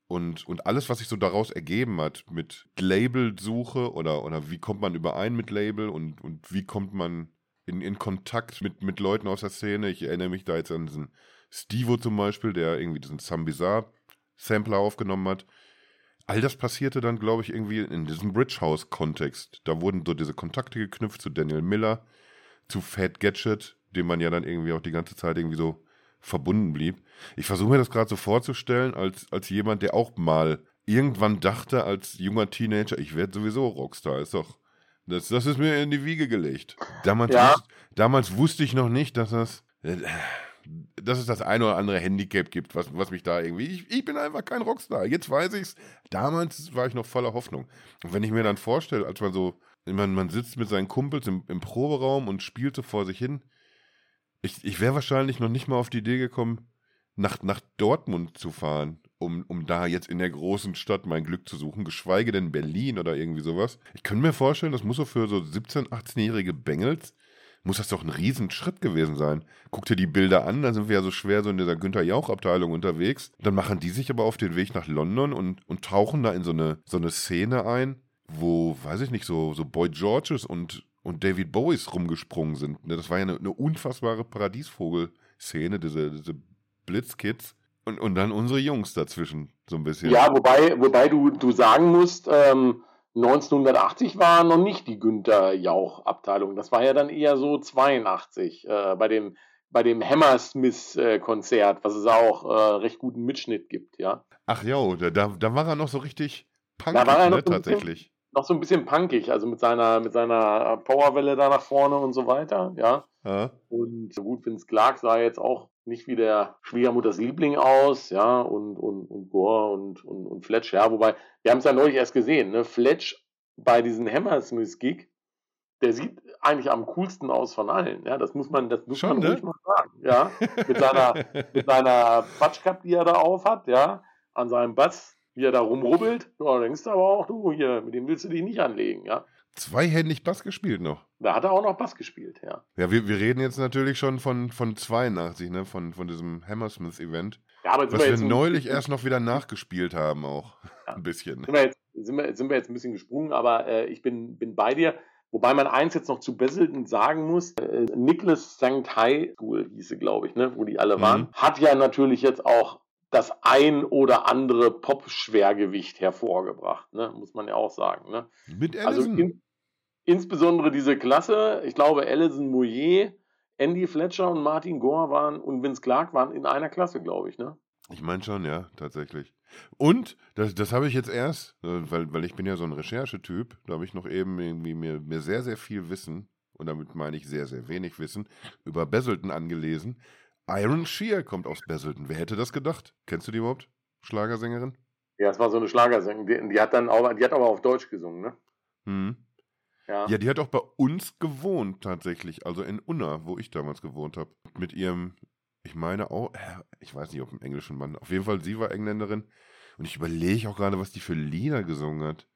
Und, und alles, was sich so daraus ergeben hat, mit Labelsuche oder, oder wie kommt man überein mit Label und, und wie kommt man in, in Kontakt mit, mit Leuten aus der Szene. Ich erinnere mich da jetzt an diesen Stevo zum Beispiel, der irgendwie diesen Sam Bizarre Sampler aufgenommen hat. All das passierte dann, glaube ich, irgendwie in diesem Bridge House-Kontext. Da wurden so diese Kontakte geknüpft zu Daniel Miller, zu Fat Gadget, dem man ja dann irgendwie auch die ganze Zeit irgendwie so verbunden blieb. Ich versuche mir das gerade so vorzustellen, als, als jemand, der auch mal irgendwann dachte, als junger Teenager, ich werde sowieso Rockstar, ist doch. Das, das ist mir in die Wiege gelegt. Damals, ja. wusste, damals wusste ich noch nicht, dass das. dass es das eine oder andere Handicap gibt, was, was mich da irgendwie. Ich, ich bin einfach kein Rockstar. Jetzt weiß ich's. Damals war ich noch voller Hoffnung. Und wenn ich mir dann vorstelle, als man so, man, man sitzt mit seinen Kumpels im, im Proberaum und spielte vor sich hin, ich, ich wäre wahrscheinlich noch nicht mal auf die Idee gekommen, nach, nach Dortmund zu fahren, um, um da jetzt in der großen Stadt mein Glück zu suchen, geschweige denn Berlin oder irgendwie sowas. Ich könnte mir vorstellen, das muss so für so 17-, 18-jährige Bengels, muss das doch ein Riesenschritt gewesen sein. Guck dir die Bilder an, dann sind wir ja so schwer so in dieser Günther Jauch-Abteilung unterwegs. Dann machen die sich aber auf den Weg nach London und, und tauchen da in so eine, so eine Szene ein, wo, weiß ich nicht, so, so Boy Georges und und David Bowies rumgesprungen sind. Ne, das war ja eine, eine unfassbare Paradiesvogel-Szene, diese, diese Blitzkids. Und, und dann unsere Jungs dazwischen, so ein bisschen. Ja, wobei, wobei du, du sagen musst, ähm, 1980 war noch nicht die Günther Jauch-Abteilung. Das war ja dann eher so 82 äh, bei dem, bei dem Hammersmith-Konzert, was es auch äh, recht guten Mitschnitt gibt, ja. Ach ja, da, da war er noch so richtig punkig, da war er noch ne, tatsächlich noch so ein bisschen punkig, also mit seiner, mit seiner Powerwelle da nach vorne und so weiter, ja. ja. Und so gut, Vince Clark sah jetzt auch nicht wie der Schwiegermutters Liebling aus, ja, und, und, und Gore und, und, und Fletch, ja, wobei, wir haben es ja neulich erst gesehen, ne, Fletch bei diesem Hammersmith-Gig, der sieht eigentlich am coolsten aus von allen, ja, das muss man, das muss Schon, man ne? ruhig mal sagen, ja, mit seiner, mit seiner Quatschkap, die er da auf hat, ja, an seinem Bass, wie er da rumrubbelt, ja, denkst du aber auch, du hier, mit dem willst du dich nicht anlegen, ja. Zweihändig Bass gespielt noch. Da hat er auch noch Bass gespielt, ja. Ja, wir, wir reden jetzt natürlich schon von, von 82, ne, von, von diesem Hammersmith-Event. Ja, aber was wir, wir neulich erst noch wieder nachgespielt haben, auch ja. ein bisschen. Sind wir, jetzt, sind, wir, sind wir jetzt ein bisschen gesprungen, aber äh, ich bin, bin bei dir. Wobei man eins jetzt noch zu Besselten sagen muss, äh, Nicholas St. High School hieße, glaube ich, ne, wo die alle waren, mhm. hat ja natürlich jetzt auch das ein oder andere Pop-Schwergewicht hervorgebracht, ne? muss man ja auch sagen. Ne? Mit also Allison. Also in, insbesondere diese Klasse, ich glaube, Alison Moyer, Andy Fletcher und Martin Gore waren und Vince Clark waren in einer Klasse, glaube ich. Ne? Ich meine schon, ja, tatsächlich. Und, das, das habe ich jetzt erst, äh, weil, weil ich bin ja so ein Recherchetyp, da habe ich noch eben irgendwie mir, mir sehr, sehr viel Wissen, und damit meine ich sehr, sehr wenig Wissen, über Besselton angelesen. Iron Shear kommt aus Basildon. Wer hätte das gedacht? Kennst du die überhaupt? Schlagersängerin? Ja, es war so eine Schlagersängerin. Die, die, hat dann auch, die hat aber auf Deutsch gesungen, ne? Hm. Ja. ja, die hat auch bei uns gewohnt tatsächlich, also in Unna, wo ich damals gewohnt habe. Mit ihrem, ich meine auch, ich weiß nicht, ob im englischen Mann, auf jeden Fall sie war Engländerin. Und ich überlege auch gerade, was die für Lieder gesungen hat.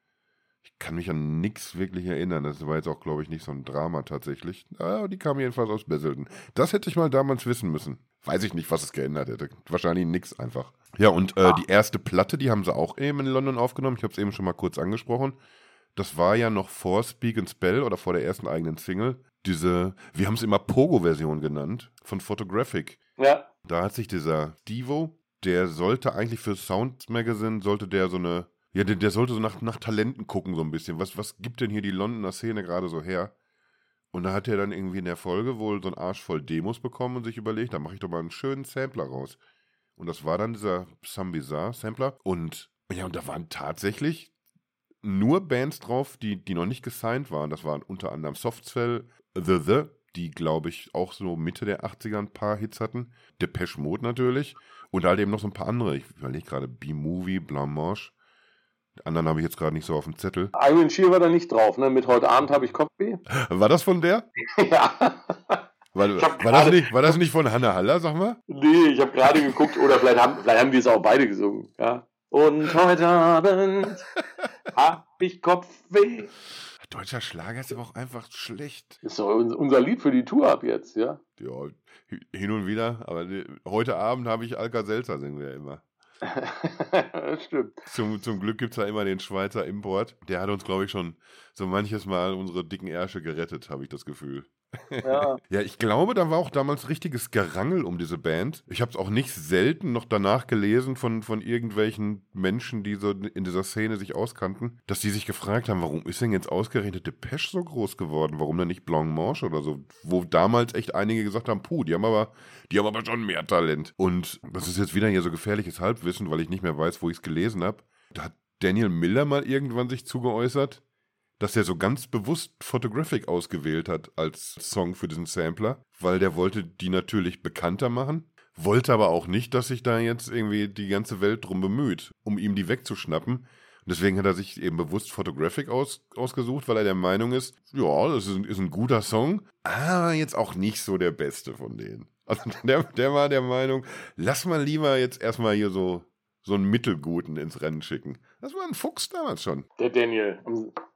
Ich kann mich an nichts wirklich erinnern. Das war jetzt auch, glaube ich, nicht so ein Drama tatsächlich. Aber die kam jedenfalls aus Besselten. Das hätte ich mal damals wissen müssen. Weiß ich nicht, was es geändert hätte. Wahrscheinlich nichts einfach. Ja, und äh, die erste Platte, die haben sie auch eben in London aufgenommen. Ich habe es eben schon mal kurz angesprochen. Das war ja noch vor Speak and Spell oder vor der ersten eigenen Single. Diese, wir haben es immer Pogo-Version genannt, von Photographic. Ja. Da hat sich dieser Divo, der sollte eigentlich für Sound Magazine, sollte der so eine ja, der, der sollte so nach, nach Talenten gucken, so ein bisschen. Was, was gibt denn hier die Londoner Szene gerade so her? Und da hat er dann irgendwie in der Folge wohl so einen Arsch voll Demos bekommen und sich überlegt, da mache ich doch mal einen schönen Sampler raus. Und das war dann dieser Some Bizarre Sampler. Und ja, und da waren tatsächlich nur Bands drauf, die, die noch nicht gesigned waren. Das waren unter anderem Softcell, The The, die glaube ich auch so Mitte der 80er ein paar Hits hatten. Depeche Mode natürlich. Und halt eben noch so ein paar andere. Ich überlege gerade B-Movie, Blanche. Die anderen habe ich jetzt gerade nicht so auf dem Zettel. Iron Shear war da nicht drauf, ne? Mit heute Abend habe ich Kopfweh. War das von der? ja. War, war, das nicht, war das nicht von Hanna Haller, sag mal? Nee, ich habe gerade geguckt, oder vielleicht haben, vielleicht haben die es auch beide gesungen. Ja. Und heute Abend hab ich Kopfweh. Deutscher Schlager ist aber auch einfach schlecht. Ist doch unser Lied für die Tour ab jetzt, ja? Ja, hin und wieder. Aber heute Abend habe ich Alka Selzer, singen wir ja immer. Stimmt. Zum, zum Glück gibt es ja immer den Schweizer Import. Der hat uns, glaube ich, schon so manches Mal unsere dicken Ärsche gerettet, habe ich das Gefühl. Ja. ja, ich glaube, da war auch damals richtiges Gerangel um diese Band. Ich habe es auch nicht selten noch danach gelesen von, von irgendwelchen Menschen, die so in dieser Szene sich auskannten, dass die sich gefragt haben, warum ist denn jetzt ausgerechnet Depeche so groß geworden? Warum denn nicht Blanc-Manche oder so? Wo damals echt einige gesagt haben, puh, die haben aber, die haben aber schon mehr Talent. Und das ist jetzt wieder hier so gefährliches Halbwissen, weil ich nicht mehr weiß, wo ich es gelesen habe. Da hat Daniel Miller mal irgendwann sich zugeäußert, dass er so ganz bewusst Photographic ausgewählt hat als Song für diesen Sampler, weil der wollte die natürlich bekannter machen, wollte aber auch nicht, dass sich da jetzt irgendwie die ganze Welt drum bemüht, um ihm die wegzuschnappen. Deswegen hat er sich eben bewusst Photographic aus, ausgesucht, weil er der Meinung ist, ja, das ist ein, ist ein guter Song, aber jetzt auch nicht so der beste von denen. Also der, der war der Meinung, lass mal lieber jetzt erstmal hier so, so einen Mittelguten ins Rennen schicken. Das war ein Fuchs damals schon. Der Daniel.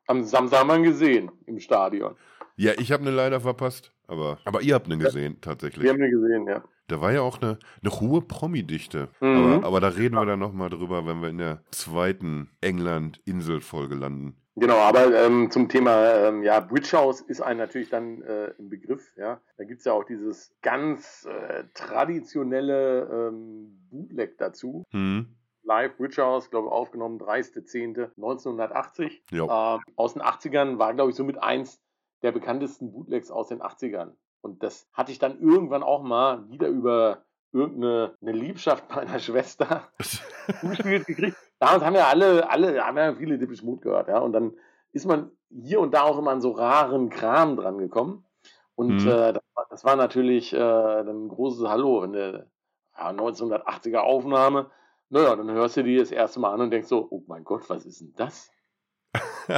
Am Samstag gesehen im Stadion. Ja, ich habe eine leider verpasst, aber, aber ihr habt eine gesehen, ja, tatsächlich. Wir haben eine gesehen, ja. Da war ja auch eine, eine hohe Promi-Dichte. Mhm. Aber, aber, da reden wir dann nochmal drüber, wenn wir in der zweiten England-Insel-Folge landen. Genau, aber ähm, zum Thema, ähm, ja, Bridge House ist ein natürlich dann äh, im Begriff, ja. Da gibt es ja auch dieses ganz äh, traditionelle ähm, Bootleg dazu. Mhm live Bridge House, glaube ich, aufgenommen, 30.10.1980. Ähm, aus den 80ern war, glaube ich, somit eins der bekanntesten Bootlegs aus den 80ern. Und das hatte ich dann irgendwann auch mal wieder über irgendeine eine Liebschaft meiner Schwester zugespielt gekriegt. Damals haben ja alle, alle, haben ja viele Dippisch Mut gehört, ja. Und dann ist man hier und da auch immer an so raren Kram dran gekommen. Und mhm. äh, das, das, war natürlich äh, ein großes Hallo, eine ja, 1980er Aufnahme. Naja, dann hörst du die das erste Mal an und denkst so, oh mein Gott, was ist denn das?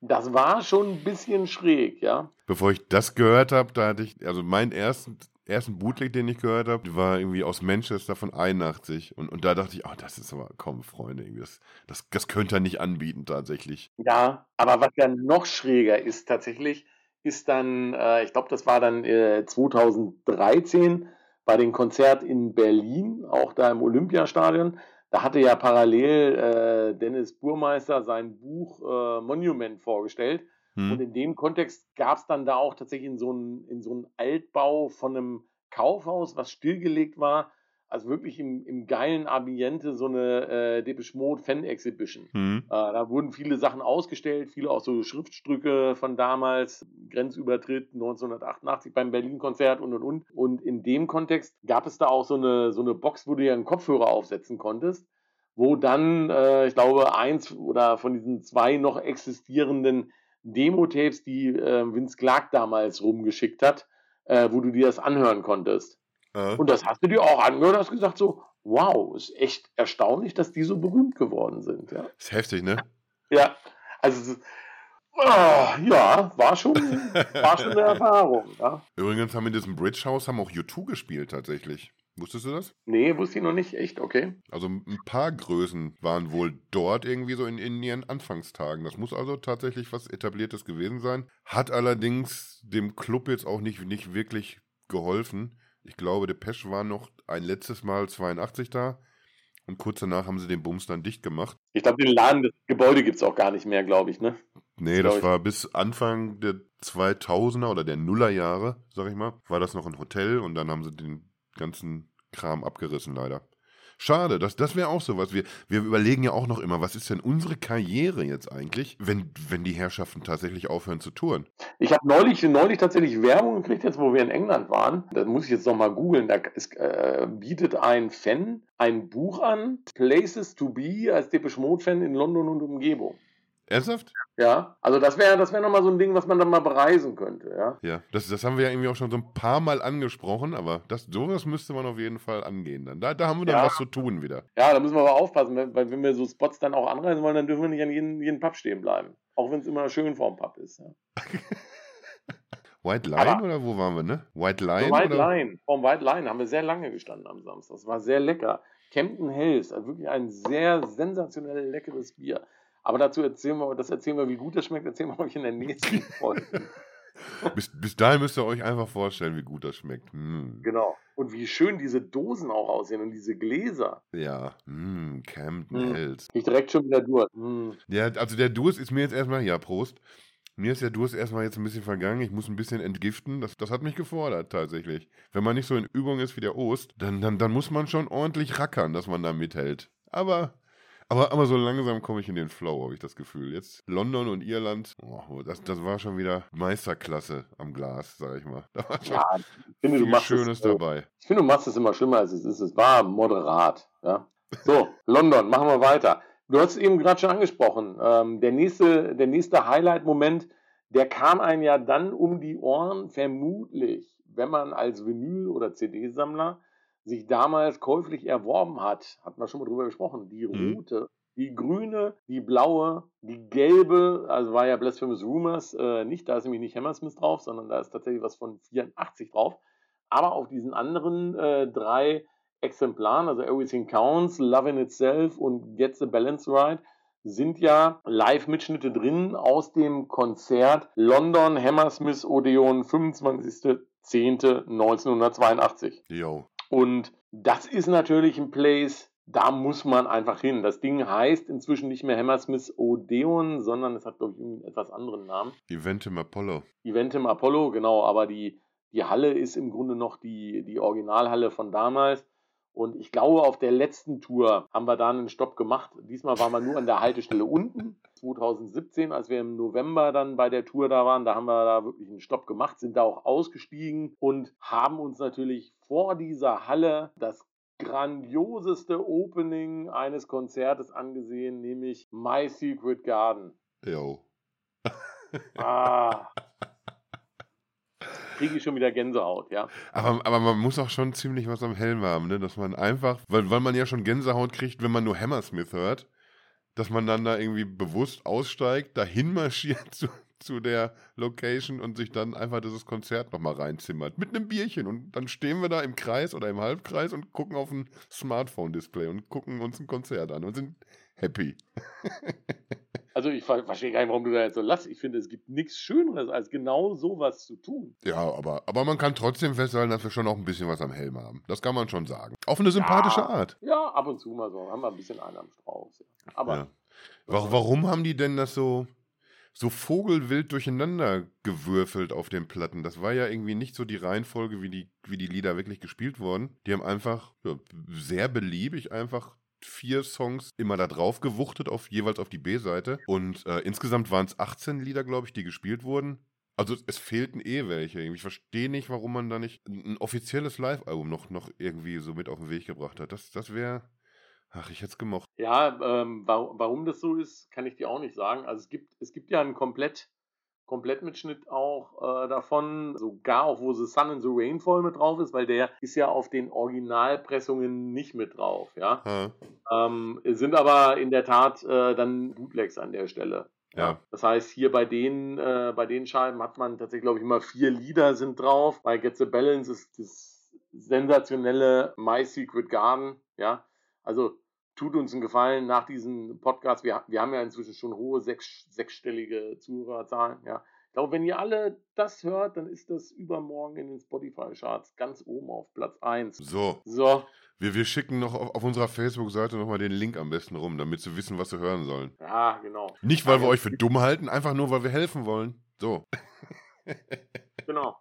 das war schon ein bisschen schräg, ja. Bevor ich das gehört habe, da hatte ich, also meinen ersten, ersten Bootleg, den ich gehört habe, war irgendwie aus Manchester von 81. Und, und da dachte ich, oh, das ist aber, komm, Freunde, das, das, das könnte er nicht anbieten tatsächlich. Ja, aber was ja noch schräger ist tatsächlich, ist dann, äh, ich glaube, das war dann äh, 2013, bei dem Konzert in Berlin, auch da im Olympiastadion, da hatte ja parallel äh, Dennis Burmeister sein Buch äh, Monument vorgestellt. Hm. Und in dem Kontext gab es dann da auch tatsächlich in so einem so Altbau von einem Kaufhaus, was stillgelegt war, also wirklich im, im geilen Ambiente so eine äh, Depeche Mode Fan Exhibition. Mhm. Äh, da wurden viele Sachen ausgestellt, viele auch so Schriftstücke von damals, Grenzübertritt 1988 beim Berlin-Konzert und und und. Und in dem Kontext gab es da auch so eine, so eine Box, wo du ja einen Kopfhörer aufsetzen konntest, wo dann, äh, ich glaube, eins oder von diesen zwei noch existierenden Demo-Tapes, die äh, Vince Clark damals rumgeschickt hat, äh, wo du dir das anhören konntest. Und das hast du dir auch angehört und hast gesagt so, wow, ist echt erstaunlich, dass die so berühmt geworden sind. Ja. Ist heftig, ne? Ja, also oh, ja, war schon, war schon eine Erfahrung. Ja. Übrigens haben in diesem Bridge House haben auch U2 gespielt tatsächlich. Wusstest du das? Nee, wusste ich noch nicht. Echt, okay. Also ein paar Größen waren wohl dort irgendwie so in, in ihren Anfangstagen. Das muss also tatsächlich was Etabliertes gewesen sein. Hat allerdings dem Club jetzt auch nicht, nicht wirklich geholfen. Ich glaube, Depeche war noch ein letztes Mal 82 da. Und kurz danach haben sie den Bums dann dicht gemacht. Ich glaube, den Laden, das Gebäude gibt es auch gar nicht mehr, glaube ich, ne? Nee, das, das war bis Anfang der 2000er oder der Nullerjahre, sag ich mal, war das noch ein Hotel und dann haben sie den ganzen Kram abgerissen, leider. Schade, das, das wäre auch so was. Wir, wir überlegen ja auch noch immer, was ist denn unsere Karriere jetzt eigentlich, wenn, wenn die Herrschaften tatsächlich aufhören zu touren? Ich habe neulich, neulich tatsächlich Werbung gekriegt, jetzt wo wir in England waren. Das muss ich jetzt nochmal googeln. Da ist, äh, bietet ein Fan ein Buch an, Places to Be als Depeche Mode-Fan in London und Umgebung. Ernsthaft? Ja, also das wäre das wär nochmal so ein Ding, was man dann mal bereisen könnte, ja. Ja, das, das haben wir ja irgendwie auch schon so ein paar Mal angesprochen, aber das, sowas müsste man auf jeden Fall angehen dann. Da, da haben wir dann ja. was zu tun wieder. Ja, da müssen wir aber aufpassen, weil wenn wir so Spots dann auch anreisen wollen, dann dürfen wir nicht an jedem, jedem Pub stehen bleiben. Auch wenn es immer schön vorm Pub ist. Ja. White Line Aber oder wo waren wir, ne? White Line? White oder? Line. Vom White Line haben wir sehr lange gestanden am Samstag. Das war sehr lecker. Campton Hills, also wirklich ein sehr sensationell leckeres Bier. Aber dazu erzählen wir, das erzählen wir, wie gut das schmeckt, erzählen wir euch in der nächsten Folge. bis, bis dahin müsst ihr euch einfach vorstellen, wie gut das schmeckt. Mm. Genau. Und wie schön diese Dosen auch aussehen und diese Gläser. Ja, mm, Camden mm. Hells. Ich direkt schon wieder durch. Mm. Ja, also der Durst ist mir jetzt erstmal, ja, Prost. Mir ist der Durst erstmal jetzt ein bisschen vergangen. Ich muss ein bisschen entgiften. Das, das hat mich gefordert, tatsächlich. Wenn man nicht so in Übung ist wie der Ost, dann, dann, dann muss man schon ordentlich rackern, dass man da mithält. Aber aber, aber so langsam komme ich in den Flow, habe ich das Gefühl. Jetzt London und Irland, oh, das, das war schon wieder Meisterklasse am Glas, sage ich mal. Da war schon ja, ich finde, viel Schönes es, äh, dabei. Ich finde, du machst es immer schlimmer, als es ist. Es war moderat. Ja? So, London, machen wir weiter. Du hast es eben gerade schon angesprochen. Ähm, der nächste, der nächste Highlight-Moment, der kam einem ja dann um die Ohren, vermutlich, wenn man als Vinyl- oder CD-Sammler sich damals käuflich erworben hat, hatten wir schon mal drüber gesprochen, die mhm. rote, mhm. die grüne, die blaue, die gelbe, also war ja Blasphemous Rumors äh, nicht, da ist nämlich nicht Hammersmith drauf, sondern da ist tatsächlich was von 84 drauf. Aber auf diesen anderen äh, drei Exemplaren, also Everything Counts, Love in Itself und Get the Balance Right, sind ja Live-Mitschnitte drin aus dem Konzert London Hammersmith Odeon 25.10.1982. Jo. Und das ist natürlich ein Place, da muss man einfach hin. Das Ding heißt inzwischen nicht mehr Hammersmith Odeon, sondern es hat, glaube ich, einen etwas anderen Namen. Eventim Apollo. Eventim Apollo, genau, aber die, die Halle ist im Grunde noch die, die Originalhalle von damals. Und ich glaube, auf der letzten Tour haben wir da einen Stopp gemacht. Diesmal waren wir nur an der Haltestelle unten. 2017, als wir im November dann bei der Tour da waren, da haben wir da wirklich einen Stopp gemacht, sind da auch ausgestiegen und haben uns natürlich vor dieser Halle das grandioseste Opening eines Konzertes angesehen, nämlich My Secret Garden. Jo. ah, kriege ich schon wieder Gänsehaut, ja. Aber, aber man muss auch schon ziemlich was am Helm haben, ne? dass man einfach, weil, weil man ja schon Gänsehaut kriegt, wenn man nur Hammersmith hört, dass man dann da irgendwie bewusst aussteigt, dahin marschiert zu, zu der Location und sich dann einfach dieses Konzert nochmal reinzimmert. Mit einem Bierchen. Und dann stehen wir da im Kreis oder im Halbkreis und gucken auf ein Smartphone-Display und gucken uns ein Konzert an und sind happy. Also ich verstehe gar nicht, warum du da jetzt so lass. Ich finde, es gibt nichts Schöneres, als genau sowas zu tun. Ja, aber, aber man kann trotzdem festhalten, dass wir schon noch ein bisschen was am Helm haben. Das kann man schon sagen. Auf eine sympathische ja, Art. Ja, ab und zu mal so. Haben wir ein bisschen einen am Strauß. Aber ja. warum, warum haben die denn das so, so vogelwild durcheinander gewürfelt auf den Platten? Das war ja irgendwie nicht so die Reihenfolge, wie die, wie die Lieder wirklich gespielt wurden. Die haben einfach ja, sehr beliebig einfach vier Songs immer da drauf gewuchtet, auf, jeweils auf die B-Seite. Und äh, insgesamt waren es 18 Lieder, glaube ich, die gespielt wurden. Also es fehlten eh welche. Ich verstehe nicht, warum man da nicht ein offizielles Live-Album noch, noch irgendwie so mit auf den Weg gebracht hat. Das, das wäre. Ach, ich hätte es gemocht. Ja, ähm, warum das so ist, kann ich dir auch nicht sagen. Also es gibt, es gibt ja ein komplett Komplettmitschnitt auch äh, davon, sogar auch wo The Sun and the Rainfall mit drauf ist, weil der ist ja auf den Originalpressungen nicht mit drauf, ja. Hm. Ähm, sind aber in der Tat äh, dann Bootlegs an der Stelle. Ja. Das heißt, hier bei den, äh, bei den Scheiben hat man tatsächlich, glaube ich, immer vier Lieder sind drauf. Bei Get the Balance ist das sensationelle My Secret Garden, ja. Also tut uns einen Gefallen nach diesem Podcast. Wir, wir haben ja inzwischen schon hohe sechs, sechsstellige Zuhörerzahlen. Ja. Ich glaube, wenn ihr alle das hört, dann ist das übermorgen in den Spotify-Charts ganz oben auf Platz 1. So. So. Wir, wir schicken noch auf, auf unserer Facebook-Seite nochmal den Link am besten rum, damit sie wissen, was sie hören sollen. Ja, genau. Nicht, weil wir euch für dumm halten, einfach nur, weil wir helfen wollen. So. genau.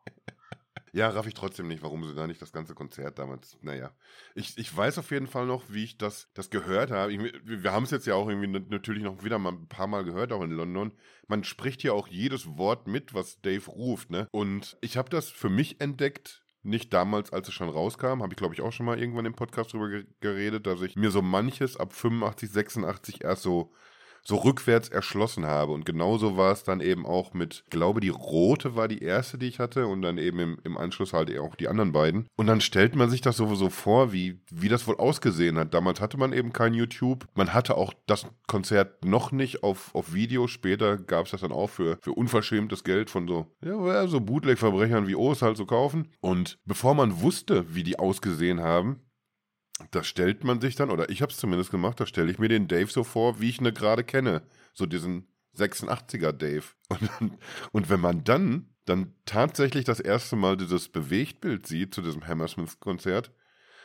Ja, raff ich trotzdem nicht, warum sie da nicht das ganze Konzert damals. Naja. Ich, ich weiß auf jeden Fall noch, wie ich das, das gehört habe. Ich, wir haben es jetzt ja auch irgendwie natürlich noch wieder mal ein paar Mal gehört, auch in London. Man spricht ja auch jedes Wort mit, was Dave ruft, ne? Und ich habe das für mich entdeckt, nicht damals, als es schon rauskam, habe ich glaube ich auch schon mal irgendwann im Podcast drüber geredet, dass ich mir so manches ab 85, 86 erst so so rückwärts erschlossen habe. Und genauso war es dann eben auch mit, glaube die rote war die erste, die ich hatte und dann eben im, im Anschluss halt auch die anderen beiden. Und dann stellt man sich das sowieso vor, wie, wie das wohl ausgesehen hat. Damals hatte man eben kein YouTube. Man hatte auch das Konzert noch nicht auf, auf Video. Später gab es das dann auch für, für unverschämtes Geld von so, ja, so Bootleg-Verbrechern wie O's halt zu kaufen. Und bevor man wusste, wie die ausgesehen haben, da stellt man sich dann, oder ich habe es zumindest gemacht, da stelle ich mir den Dave so vor, wie ich ihn gerade kenne. So diesen 86er Dave. Und, und wenn man dann, dann tatsächlich das erste Mal dieses Bewegtbild sieht zu diesem Hammersmith-Konzert,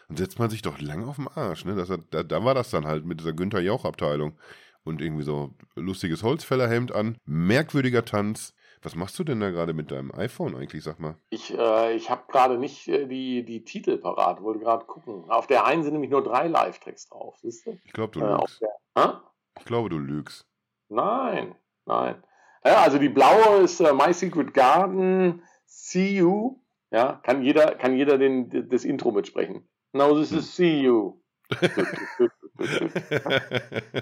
dann setzt man sich doch lang auf den Arsch. Ne? Das, da, da war das dann halt mit dieser Günther Jauch-Abteilung. Und irgendwie so lustiges Holzfällerhemd an, merkwürdiger Tanz, was machst du denn da gerade mit deinem iPhone eigentlich, sag mal? Ich, äh, ich habe gerade nicht äh, die, die Titel parat, wollte gerade gucken. Auf der einen sind nämlich nur drei Live-Tracks drauf, siehst du? Ich glaube, du äh, lügst. Der, ich glaube, du lügst. Nein, nein. Ja, also die blaue ist äh, My Secret Garden, See You. Ja, kann jeder, kann jeder den, das Intro mitsprechen. Now this is See You.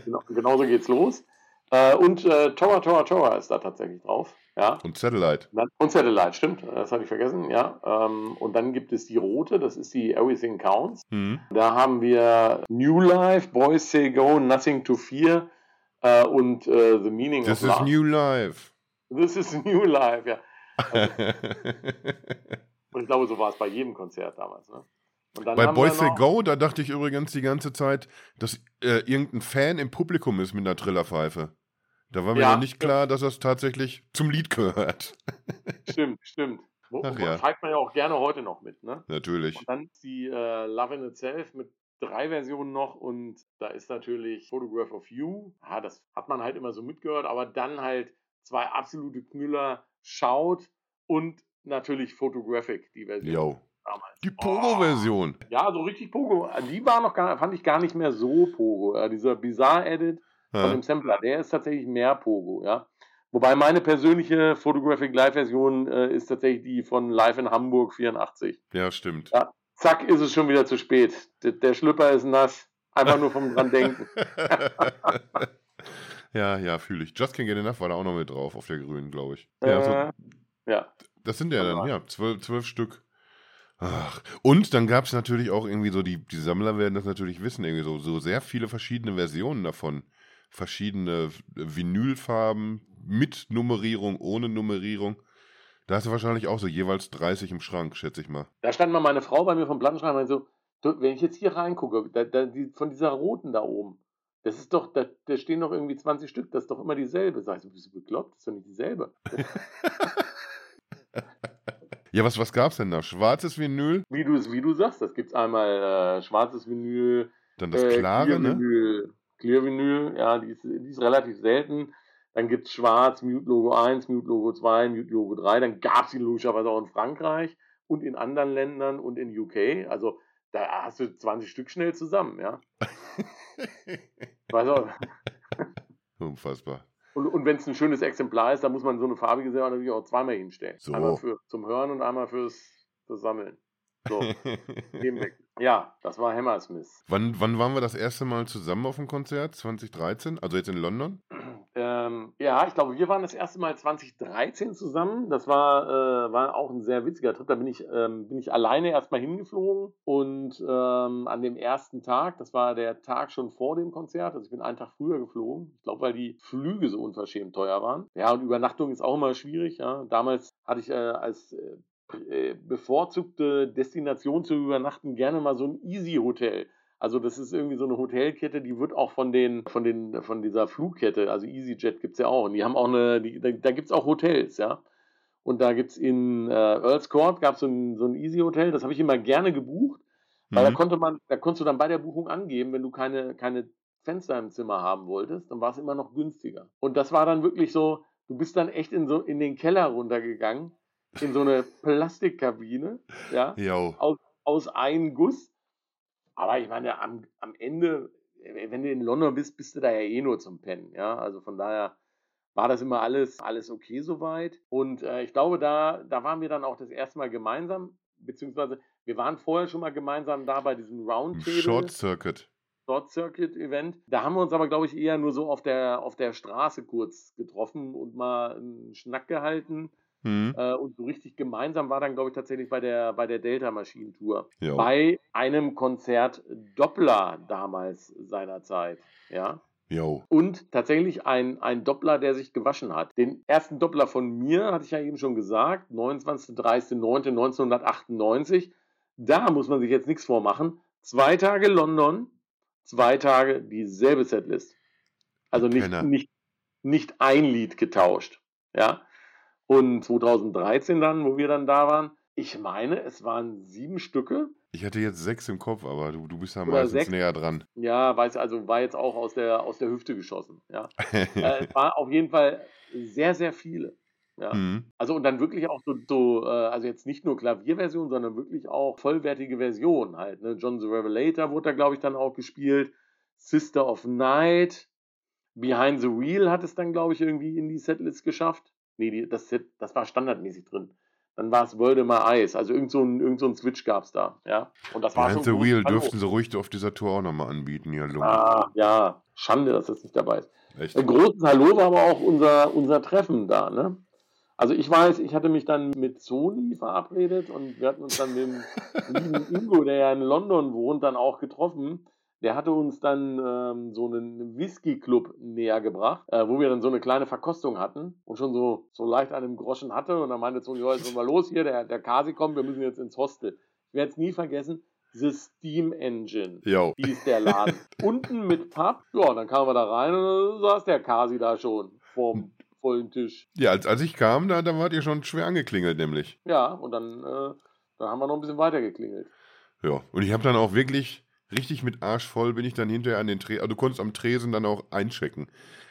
genau, genauso geht's los. Äh, und äh, Tora Tora Tora ist da tatsächlich drauf. Ja. Und Satellite. Und Satellite, stimmt. Das hatte ich vergessen, ja. Ähm, und dann gibt es die rote, das ist die Everything Counts. Mhm. Da haben wir New Life, Boys Say Go, Nothing to Fear äh, und äh, The Meaning This of This is New Life. This is New Life, ja. Und ich glaube, so war es bei jedem Konzert damals. Ne? Bei Boys Say Go, da dachte ich übrigens die ganze Zeit, dass äh, irgendein Fan im Publikum ist mit einer Trillerpfeife. Da war mir ja, noch nicht klar, dass das tatsächlich zum Lied gehört. Stimmt, stimmt. Wo, Ach, ja. Zeigt man ja auch gerne heute noch mit, ne? Natürlich. Und dann die äh, Love in Itself mit drei Versionen noch und da ist natürlich Photograph of You. Ja, das hat man halt immer so mitgehört, aber dann halt zwei absolute Knüller, Schaut und natürlich Photographic, die Version. Jo. Damals. Die Pogo-Version. Oh. Ja, so richtig Pogo. Die war noch gar, fand ich gar nicht mehr so Pogo. Ja, dieser Bizarre-Edit ja. von dem Sampler, der ist tatsächlich mehr Pogo, ja. Wobei meine persönliche Photographic Live-Version äh, ist tatsächlich die von Live in Hamburg 84. Ja, stimmt. Ja, zack, ist es schon wieder zu spät. Der, der Schlüpper ist nass. Einfach nur vom dran denken. ja, ja, fühle ich. Just Can't Get Enough war da auch noch mit drauf, auf der grünen, glaube ich. Ja, äh, ja. Das sind ja dann, ja, zwölf, zwölf Stück. Ach, und dann gab es natürlich auch irgendwie so, die, die Sammler werden das natürlich wissen, irgendwie so, so sehr viele verschiedene Versionen davon verschiedene Vinylfarben mit Nummerierung, ohne Nummerierung. Da hast du wahrscheinlich auch so jeweils 30 im Schrank, schätze ich mal. Da stand mal meine Frau bei mir vom Plattenschrank und so, wenn ich jetzt hier reingucke, da, da, die, von dieser roten da oben, das ist doch, da, da stehen doch irgendwie 20 Stück, das ist doch immer dieselbe. Sag ich so, bist du bekloppt? Das ist doch nicht dieselbe. ja, was, was gab's denn da? Schwarzes Vinyl? Wie du, wie du sagst, das gibt's einmal äh, schwarzes Vinyl. Dann das äh, klare, ne? Vinyl, Clear-Vinyl, ja, die ist, die ist relativ selten. Dann gibt es Schwarz, Mute-Logo 1, Mute-Logo 2, Mute-Logo 3. Dann gab es die logischerweise auch in Frankreich und in anderen Ländern und in UK. Also da hast du 20 Stück schnell zusammen, ja. weißt du? Unfassbar. Und, und wenn es ein schönes Exemplar ist, dann muss man so eine farbige selber natürlich auch zweimal hinstellen. So. Einmal für, zum Hören und einmal fürs, fürs Sammeln. So, Ja, das war Hammersmith. Wann, wann waren wir das erste Mal zusammen auf dem Konzert? 2013? Also jetzt in London? Ähm, ja, ich glaube, wir waren das erste Mal 2013 zusammen. Das war, äh, war auch ein sehr witziger Trip. Da bin ich, ähm, bin ich alleine erstmal hingeflogen und ähm, an dem ersten Tag, das war der Tag schon vor dem Konzert, also ich bin einen Tag früher geflogen. Ich glaube, weil die Flüge so unverschämt teuer waren. Ja, und Übernachtung ist auch immer schwierig. Ja. Damals hatte ich äh, als äh, bevorzugte Destination zu übernachten gerne mal so ein Easy-Hotel. Also das ist irgendwie so eine Hotelkette, die wird auch von den, von den, von dieser Flugkette, also EasyJet gibt es ja auch. Und die haben auch eine, die, da, da gibt es auch Hotels, ja. Und da gibt es in äh, Earls Court gab so ein, so ein Easy-Hotel, das habe ich immer gerne gebucht, weil mhm. da konnte man, da konntest du dann bei der Buchung angeben, wenn du keine, keine Fenster im Zimmer haben wolltest, dann war es immer noch günstiger. Und das war dann wirklich so, du bist dann echt in so in den Keller runtergegangen in so eine Plastikkabine, ja, aus, aus einem Guss. Aber ich meine, am, am Ende, wenn du in London bist, bist du da ja eh nur zum Pennen, ja. Also von daher war das immer alles, alles okay soweit. Und äh, ich glaube, da, da waren wir dann auch das erste Mal gemeinsam, beziehungsweise wir waren vorher schon mal gemeinsam da bei diesem Roundtable. Short Circuit. Dot Circuit Event. Da haben wir uns aber, glaube ich, eher nur so auf der, auf der Straße kurz getroffen und mal einen Schnack gehalten. Mhm. Äh, und so richtig gemeinsam war dann, glaube ich, tatsächlich bei der, bei der Delta-Maschinentour. Bei einem Konzert Doppler damals seinerzeit. Ja. Jo. Und tatsächlich ein, ein Doppler, der sich gewaschen hat. Den ersten Doppler von mir, hatte ich ja eben schon gesagt, 29.30.09.1998. Da muss man sich jetzt nichts vormachen. Zwei Tage London, zwei Tage dieselbe Setlist. Also nicht, nicht, nicht ein Lied getauscht. Ja. Und 2013 dann, wo wir dann da waren, ich meine, es waren sieben Stücke ich hatte jetzt sechs im Kopf, aber du, du bist ja meistens sechs. näher dran. Ja, weiß, also war jetzt auch aus der, aus der Hüfte geschossen. Ja. äh, es war auf jeden Fall sehr, sehr viele. Ja. Mhm. Also und dann wirklich auch so, so äh, also jetzt nicht nur Klavierversion, sondern wirklich auch vollwertige Version halt. Ne? John the Revelator wurde da, glaube ich, dann auch gespielt. Sister of Night. Behind the Wheel hat es dann, glaube ich, irgendwie in die Setlist geschafft. Nee, die, das, das war standardmäßig drin dann war es Voldemar Eis. Also irgend so ein, irgend so ein Switch gab es da. Ja? Und das war Behind the Wheel dürften sie ruhig auf dieser Tour auch nochmal anbieten, ja, Lunge. Ah, ja, Schande, dass das nicht dabei ist. Echt? Ein großes Hallo war aber auch unser, unser Treffen da, ne? Also ich weiß, ich hatte mich dann mit Sony verabredet und wir hatten uns dann mit dem lieben Ingo, der ja in London wohnt, dann auch getroffen der hatte uns dann ähm, so einen Whisky-Club näher gebracht, äh, wo wir dann so eine kleine Verkostung hatten und schon so, so leicht einen Groschen hatte. Und dann meinte so, ja, jetzt sind wir los hier, der, der Kasi kommt, wir müssen jetzt ins Hostel. Ich werde es nie vergessen, The Steam Engine Yo. hieß der Laden. Unten mit Pub, ja, dann kamen wir da rein und dann saß der Kasi da schon vorm vollen Tisch. Ja, als, als ich kam, da, da wart ihr schon schwer angeklingelt, nämlich. Ja, und dann, äh, dann haben wir noch ein bisschen weiter geklingelt. Ja, und ich habe dann auch wirklich richtig mit Arsch voll bin ich dann hinterher an den Tresen. Also du konntest am Tresen dann auch einchecken.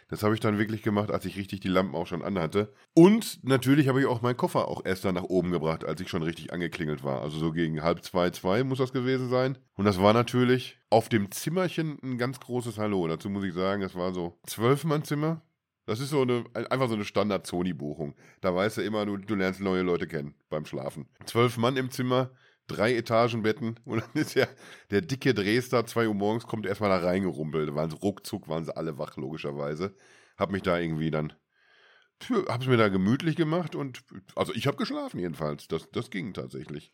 Das habe ich dann wirklich gemacht, als ich richtig die Lampen auch schon anhatte. Und natürlich habe ich auch meinen Koffer auch erst dann nach oben gebracht, als ich schon richtig angeklingelt war. Also so gegen halb zwei, zwei muss das gewesen sein. Und das war natürlich auf dem Zimmerchen ein ganz großes Hallo. Dazu muss ich sagen, es war so Zwölfmann-Zimmer. Das ist so eine, einfach so eine Standard-Sony-Buchung. Da weißt du immer, du, du lernst neue Leute kennen beim Schlafen. Zwölf Mann im Zimmer, drei Etagenbetten und dann ist ja der dicke Dresdner, zwei Uhr morgens, kommt erstmal da reingerumpelt. Waren sie ruckzuck, waren sie alle wach, logischerweise. Hab mich da irgendwie dann, hab's mir da gemütlich gemacht und, also ich habe geschlafen jedenfalls. Das, das ging tatsächlich.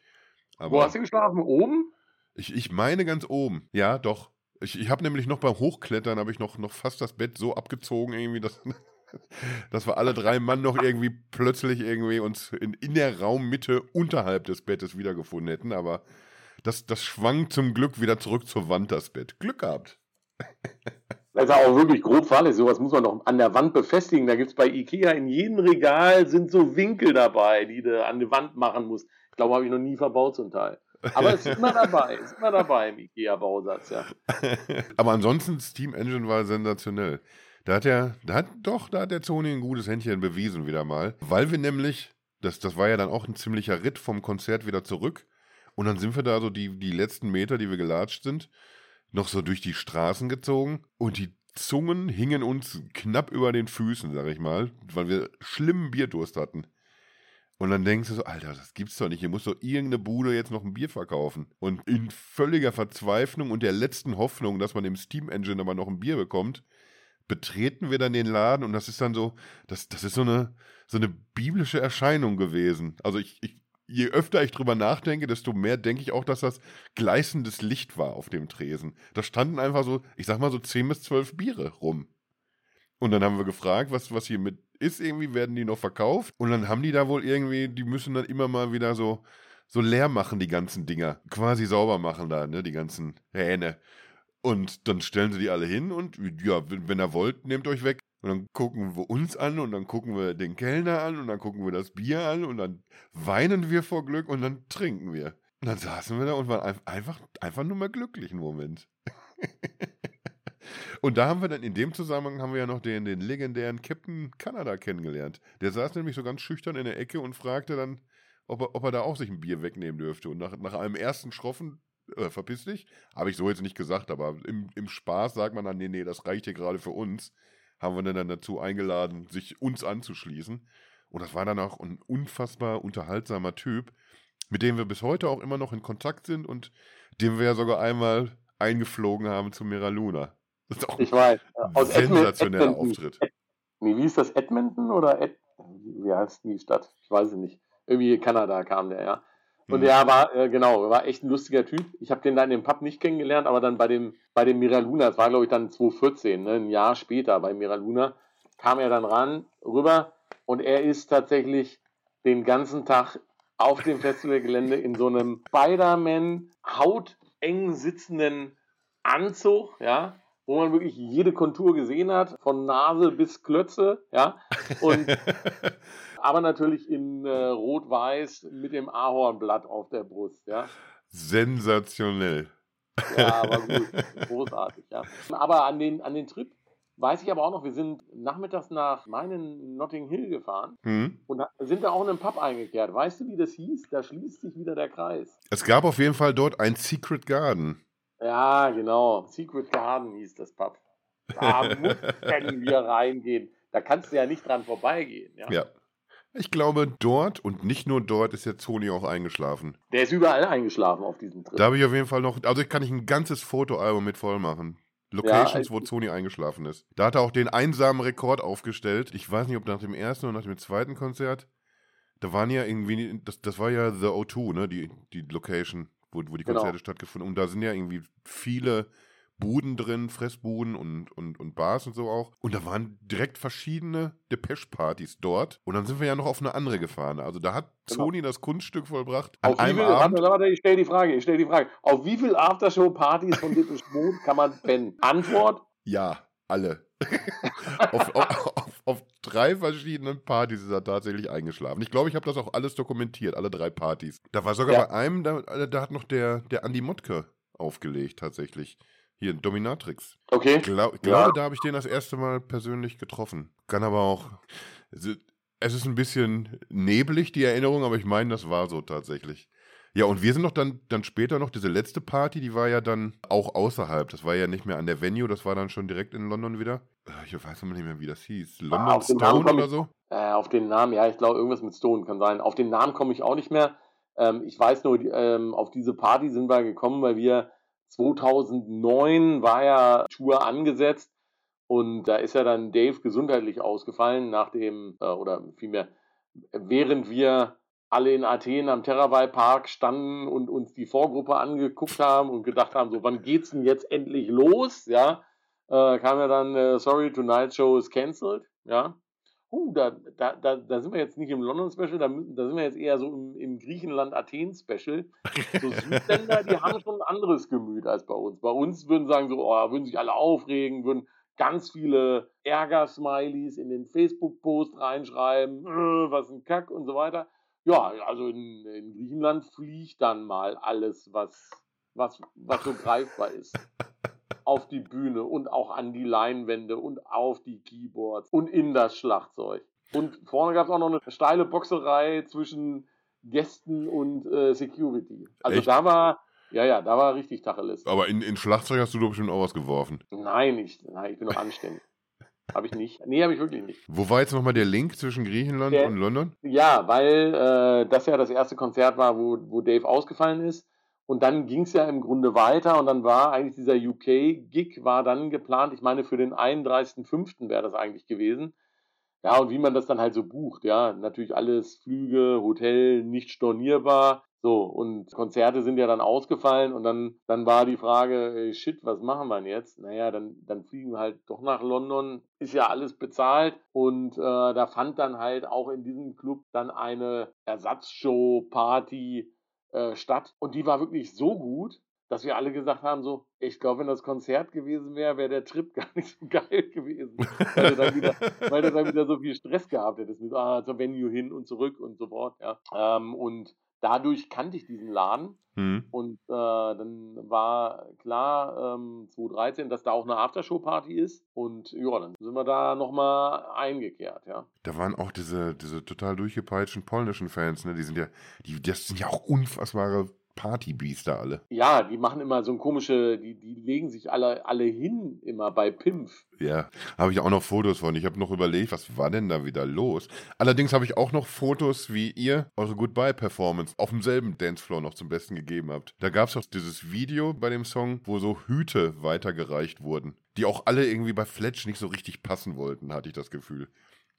Aber Wo hast du geschlafen? Oben? Ich, ich meine ganz oben. Ja, doch. Ich, ich habe nämlich noch beim Hochklettern, habe ich noch, noch fast das Bett so abgezogen, irgendwie, dass, dass wir alle drei Mann noch irgendwie plötzlich irgendwie uns in, in der Raummitte unterhalb des Bettes wiedergefunden hätten. Aber das, das schwang zum Glück wieder zurück zur Wand, das Bett. Glück gehabt. Das ist auch wirklich grob fahrlässig. Sowas muss man doch an der Wand befestigen. Da gibt es bei Ikea in jedem Regal sind so Winkel dabei, die du an die Wand machen musst. Ich glaube, habe ich noch nie verbaut zum Teil. Aber es ist immer dabei, ist immer dabei im IKEA-Bausatz, ja. Aber ansonsten, Steam Engine war sensationell. Da hat er, da hat, doch, da hat der Sony ein gutes Händchen bewiesen wieder mal. Weil wir nämlich, das, das war ja dann auch ein ziemlicher Ritt vom Konzert wieder zurück. Und dann sind wir da so die, die letzten Meter, die wir gelatscht sind, noch so durch die Straßen gezogen. Und die Zungen hingen uns knapp über den Füßen, sag ich mal, weil wir schlimmen Bierdurst hatten. Und dann denkst du so, Alter, das gibt's doch nicht. Hier muss doch irgendeine Bude jetzt noch ein Bier verkaufen. Und in völliger Verzweiflung und der letzten Hoffnung, dass man im Steam Engine aber noch ein Bier bekommt, betreten wir dann den Laden und das ist dann so, das, das ist so eine, so eine biblische Erscheinung gewesen. Also ich, ich, je öfter ich drüber nachdenke, desto mehr denke ich auch, dass das gleißendes Licht war auf dem Tresen. Da standen einfach so, ich sag mal so 10 bis 12 Biere rum. Und dann haben wir gefragt, was, was hier mit ist, irgendwie werden die noch verkauft. Und dann haben die da wohl irgendwie, die müssen dann immer mal wieder so, so leer machen, die ganzen Dinger. Quasi sauber machen da, ne, die ganzen Hähne. Und dann stellen sie die alle hin und ja, wenn, wenn ihr wollt, nehmt euch weg. Und dann gucken wir uns an und dann gucken wir den Kellner an und dann gucken wir das Bier an und dann weinen wir vor Glück und dann trinken wir. Und dann saßen wir da und waren einfach, einfach nur mal glücklich einen Moment. und da haben wir dann in dem Zusammenhang haben wir ja noch den, den legendären Captain Canada kennengelernt. Der saß nämlich so ganz schüchtern in der Ecke und fragte dann, ob er, ob er da auch sich ein Bier wegnehmen dürfte. Und nach, nach einem ersten Schroffen äh, verpiss dich. Habe ich so jetzt nicht gesagt, aber im, im Spaß sagt man dann, nee, nee, das reicht hier gerade für uns. Haben wir dann dazu eingeladen, sich uns anzuschließen. Und das war dann auch ein unfassbar unterhaltsamer Typ, mit dem wir bis heute auch immer noch in Kontakt sind und dem wir ja sogar einmal eingeflogen haben zu Mira Luna. Das ist auch ich weiß. Ein sensationeller Edmonton. Auftritt. Nee, wie ist das? Edmonton oder Ed wie heißt die Stadt? Ich weiß es nicht. Irgendwie Kanada kam der, ja. Und mhm. war, äh, genau, war echt ein lustiger Typ. Ich habe den dann im Pub nicht kennengelernt, aber dann bei dem, bei dem Mira Luna, das war glaube ich dann 2014, ne, ein Jahr später bei Mira Luna, kam er dann ran, rüber und er ist tatsächlich den ganzen Tag auf dem Festivalgelände in so einem Spider-Man hauteng sitzenden Anzug, ja, wo man wirklich jede Kontur gesehen hat, von Nase bis Klötze, ja. Und aber natürlich in äh, Rot-Weiß mit dem Ahornblatt auf der Brust, ja. Sensationell. Ja, aber gut, großartig, ja. Aber an den, an den Trip weiß ich aber auch noch, wir sind nachmittags nach meinen Notting Hill gefahren mhm. und sind da auch in einem Pub eingekehrt. Weißt du, wie das hieß? Da schließt sich wieder der Kreis. Es gab auf jeden Fall dort ein Secret Ja, genau. Secret Garden hieß das Pub. Da mussten wir reingehen. Da kannst du ja nicht dran vorbeigehen. Ja. ja. Ich glaube, dort und nicht nur dort ist jetzt Sony auch eingeschlafen. Der ist überall eingeschlafen auf diesem Trip. Da habe ich auf jeden Fall noch, also kann ich ein ganzes Fotoalbum mit voll machen. Locations, ja, wo Sony eingeschlafen ist. Da hat er auch den einsamen Rekord aufgestellt. Ich weiß nicht, ob nach dem ersten oder nach dem zweiten Konzert. Da waren ja irgendwie, das, das war ja The O2, ne, die, die Location, wo, wo die genau. Konzerte genau. stattgefunden haben. Und da sind ja irgendwie viele Buden drin, Fressbuden und, und, und Bars und so auch. Und da waren direkt verschiedene Depeche-Partys dort. Und dann sind wir ja noch auf eine andere gefahren. Also da hat genau. Sony das Kunststück vollbracht. An auf einem viel, Abend. Warte, warte, ich stelle die Frage, ich stelle die Frage. Auf wie viel Aftershow-Partys von Depeche Mode kann man pennen? Antwort? Ja, alle. auf, auf, auf, auf, drei verschiedenen Partys ist er tatsächlich eingeschlafen. Ich glaube, ich habe das auch alles dokumentiert, alle drei Partys. Da war sogar ja. bei einem, da, da hat noch der, der Andi Mottke aufgelegt tatsächlich. Hier, Dominatrix. Okay. Ich glaub, glaube, ja. da habe ich den das erste Mal persönlich getroffen. Kann aber auch. Es ist ein bisschen neblig, die Erinnerung, aber ich meine, das war so tatsächlich. Ja, und wir sind noch dann, dann später noch, diese letzte Party, die war ja dann auch außerhalb. Das war ja nicht mehr an der Venue, das war dann schon direkt in London wieder. Äh, ich weiß noch nicht mehr, wie das hieß. Ah, London ah, Stone oder so? Ich, äh, auf den Namen, ja, ich glaube, irgendwas mit Stone kann sein. Auf den Namen komme ich auch nicht mehr. Ähm, ich weiß nur, ähm, auf diese Party sind wir gekommen, weil wir 2009 war ja Tour angesetzt und da ist ja dann Dave gesundheitlich ausgefallen, nachdem, äh, oder vielmehr, während wir alle in Athen am Terabai Park standen und uns die Vorgruppe angeguckt haben und gedacht haben, so wann geht's denn jetzt endlich los? Ja, äh, kam ja dann äh, Sorry Tonight Show is cancelled. Ja, uh, da, da, da, da sind wir jetzt nicht im London-Special, da, da sind wir jetzt eher so im, im Griechenland-Athen-Special. So Südländer, die haben schon ein anderes Gemüt als bei uns. Bei uns würden sagen so, oh, würden sich alle aufregen, würden ganz viele Ärger-Smileys in den Facebook-Post reinschreiben, äh, was ein Kack und so weiter. Ja, also in, in Griechenland fliegt dann mal alles, was, was, was so greifbar ist auf die Bühne und auch an die Leinwände und auf die Keyboards und in das Schlagzeug. Und vorne gab es auch noch eine steile Boxerei zwischen Gästen und äh, Security. Also Echt? da war, ja, ja, da war richtig Tacheles. Aber in, in Schlagzeug hast du doch bestimmt auch was geworfen. Nein, ich, nein, ich bin noch anständig. Habe ich nicht. Nee, habe ich wirklich nicht. Wo war jetzt nochmal der Link zwischen Griechenland der, und London? Ja, weil äh, das ja das erste Konzert war, wo, wo Dave ausgefallen ist. Und dann ging es ja im Grunde weiter und dann war eigentlich dieser UK-Gig war dann geplant, ich meine für den 31.05. wäre das eigentlich gewesen. Ja, und wie man das dann halt so bucht, ja, natürlich alles Flüge, Hotel, nicht stornierbar. So, und Konzerte sind ja dann ausgefallen und dann, dann war die Frage, ey, shit, was machen wir jetzt? Naja, dann, dann fliegen wir halt doch nach London, ist ja alles bezahlt und äh, da fand dann halt auch in diesem Club dann eine Ersatzshow-Party äh, statt. Und die war wirklich so gut, dass wir alle gesagt haben, so, ich glaube, wenn das Konzert gewesen wäre, wäre der Trip gar nicht so geil gewesen. weil, du dann wieder, weil du dann wieder so viel Stress gehabt hättest mit ah, zur Venue hin und zurück und so fort. Ja. Ähm, und dadurch kannte ich diesen Laden. Mhm. Und äh, dann war klar, ähm, 2013, dass da auch eine Aftershow-Party ist. Und ja, dann sind wir da nochmal eingekehrt, ja. Da waren auch diese, diese total durchgepeitschten polnischen Fans, ne? Die sind ja, die, das sind ja auch unfassbare Partybiester alle. Ja, die machen immer so ein komische, die, die legen sich alle, alle hin immer bei Pimpf. Ja, habe ich auch noch Fotos von. Ich habe noch überlegt, was war denn da wieder los? Allerdings habe ich auch noch Fotos, wie ihr eure Goodbye-Performance auf demselben Dancefloor noch zum Besten gegeben habt. Da gab es auch dieses Video bei dem Song, wo so Hüte weitergereicht wurden, die auch alle irgendwie bei Fletch nicht so richtig passen wollten, hatte ich das Gefühl.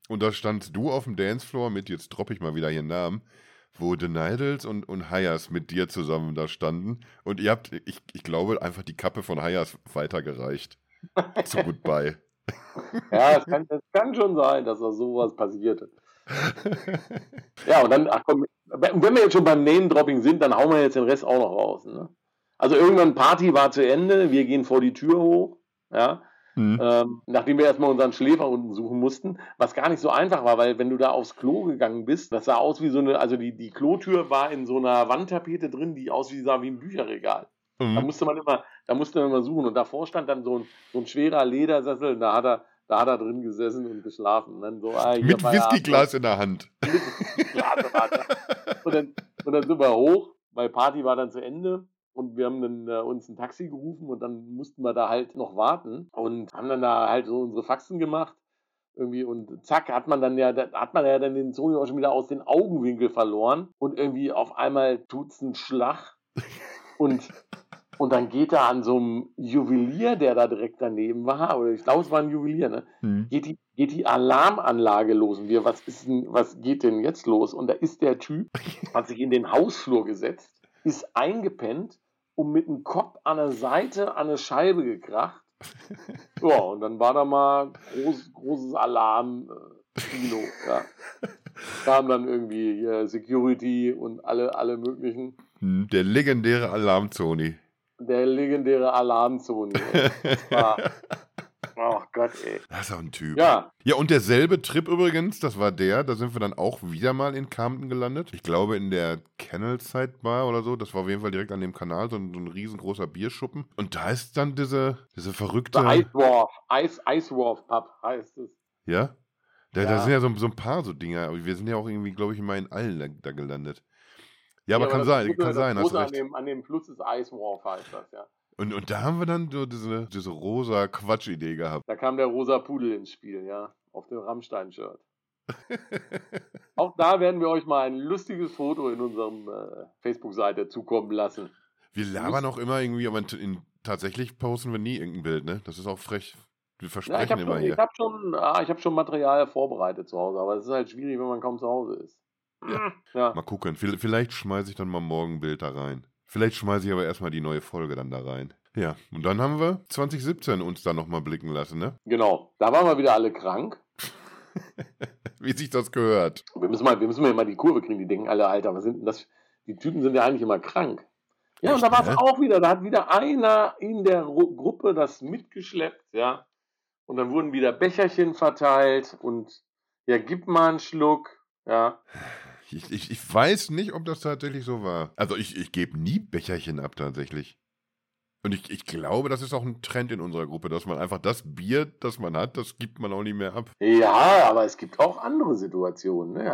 Und da standst du auf dem Dancefloor mit, jetzt droppe ich mal wieder ihren Namen, wo The Nidals und, und Hayas mit dir zusammen da standen. Und ihr habt, ich, ich glaube, einfach die Kappe von Hayas weitergereicht. Zu Goodbye. ja, es kann, es kann schon sein, dass da sowas passierte. ja, und dann, ach komm, wenn wir jetzt schon beim Name-Dropping sind, dann hauen wir jetzt den Rest auch noch raus. Ne? Also irgendwann Party war zu Ende, wir gehen vor die Tür hoch, ja, Mhm. Ähm, nachdem wir erstmal unseren Schläfer unten suchen mussten, was gar nicht so einfach war, weil wenn du da aufs Klo gegangen bist, das sah aus wie so eine, also die, die Klotür war in so einer Wandtapete drin, die aussah wie ein Bücherregal. Mhm. Da musste man immer, da musste man immer suchen und davor stand dann so ein, so ein schwerer Ledersessel und da hat er, da hat er drin gesessen und geschlafen. Und dann so, ah, Mit Whiskyglas in der Hand. Mit Whiskyglas in der Hand. Und dann, und dann sind wir hoch, weil Party war dann zu Ende und wir haben dann äh, uns ein Taxi gerufen und dann mussten wir da halt noch warten und haben dann da halt so unsere Faxen gemacht. Irgendwie und zack, hat man dann ja, hat man ja dann den Sony auch schon wieder aus den Augenwinkel verloren und irgendwie auf einmal tut's einen Schlag und, und dann geht er an so einem Juwelier, der da direkt daneben war, oder ich glaube, es war ein Juwelier, ne? Mhm. Geht die, geht die Alarmanlage los und wir, was ist denn, was geht denn jetzt los? Und da ist der Typ, hat sich in den Hausflur gesetzt, ist eingepennt und mit dem Kopf an der Seite an eine Scheibe gekracht. Ja, und dann war da mal groß, großes Alarm. Äh, Kino, ja. Kam dann irgendwie hier Security und alle, alle möglichen. Hm, der legendäre Alarm-Zoni. Der legendäre Alarm-Zoni. Das war, Oh Gott, ey. Das ist auch ein Typ. Ja. Ja, und derselbe Trip übrigens, das war der, da sind wir dann auch wieder mal in Camden gelandet. Ich glaube in der Kennelside Bar oder so. Das war auf jeden Fall direkt an dem Kanal, so ein, so ein riesengroßer Bierschuppen. Und da ist dann diese, diese verrückte. The Ice Wharf. Ice, Ice Wharf Pub heißt es. Ja? Da, ja. da sind ja so, so, ein paar so Dinger, aber wir sind ja auch irgendwie, glaube ich, immer in allen da, da gelandet. Ja, aber, ja, aber kann sein, kann sein. Hast an, dem, an dem Fluss ist Ice Wharf heißt das, ja. Und, und da haben wir dann so diese, diese rosa Quatschidee gehabt. Da kam der rosa Pudel ins Spiel, ja, auf dem Rammstein-Shirt. Auch da werden wir euch mal ein lustiges Foto in unserem äh, Facebook-Seite zukommen lassen. Wir labern auch immer irgendwie, aber in, tatsächlich posten wir nie irgendein Bild, ne? Das ist auch frech. Wir versprechen ja, immer schon, hier. Ich habe schon, ah, hab schon Material vorbereitet zu Hause, aber es ist halt schwierig, wenn man kaum zu Hause ist. Ja. ja. Mal gucken. Vielleicht schmeiße ich dann mal morgen ein Bild da rein. Vielleicht schmeiße ich aber erstmal die neue Folge dann da rein. Ja, und dann haben wir 2017 uns da nochmal blicken lassen, ne? Genau. Da waren wir wieder alle krank. Wie sich das gehört. Wir müssen mal, wir müssen mal die Kurve kriegen. Die denken alle, Alter, was sind denn das? Die Typen sind ja eigentlich immer krank. Ja, Echt, und da war es auch wieder. Da hat wieder einer in der Gruppe das mitgeschleppt, ja. Und dann wurden wieder Becherchen verteilt und ja, gib mal einen Schluck, ja. Ich, ich, ich weiß nicht, ob das tatsächlich so war. Also ich, ich gebe nie Becherchen ab tatsächlich. Und ich, ich glaube, das ist auch ein Trend in unserer Gruppe, dass man einfach das Bier, das man hat, das gibt man auch nicht mehr ab. Ja, aber es gibt auch andere Situationen. Ne?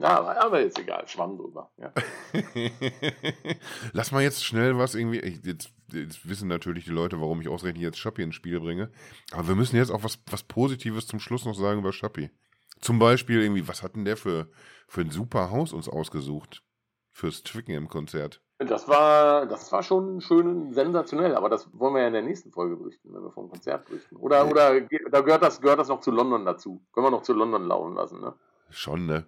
Ja, aber ist egal, schwamm drüber. Ja. Lass mal jetzt schnell was irgendwie. Jetzt, jetzt, wissen natürlich die Leute, warum ich ausgerechnet jetzt Schappi ins Spiel bringe. Aber wir müssen jetzt auch was, was Positives zum Schluss noch sagen über Schappi. Zum Beispiel irgendwie, was hat denn der für, für ein super Haus uns ausgesucht? Fürs Twickenham-Konzert. Das war, das war schon schön sensationell, aber das wollen wir ja in der nächsten Folge berichten, wenn wir vom Konzert berichten. Oder, oder da gehört das, gehört das noch zu London dazu. Können wir noch zu London laufen lassen, ne? Schon, ne?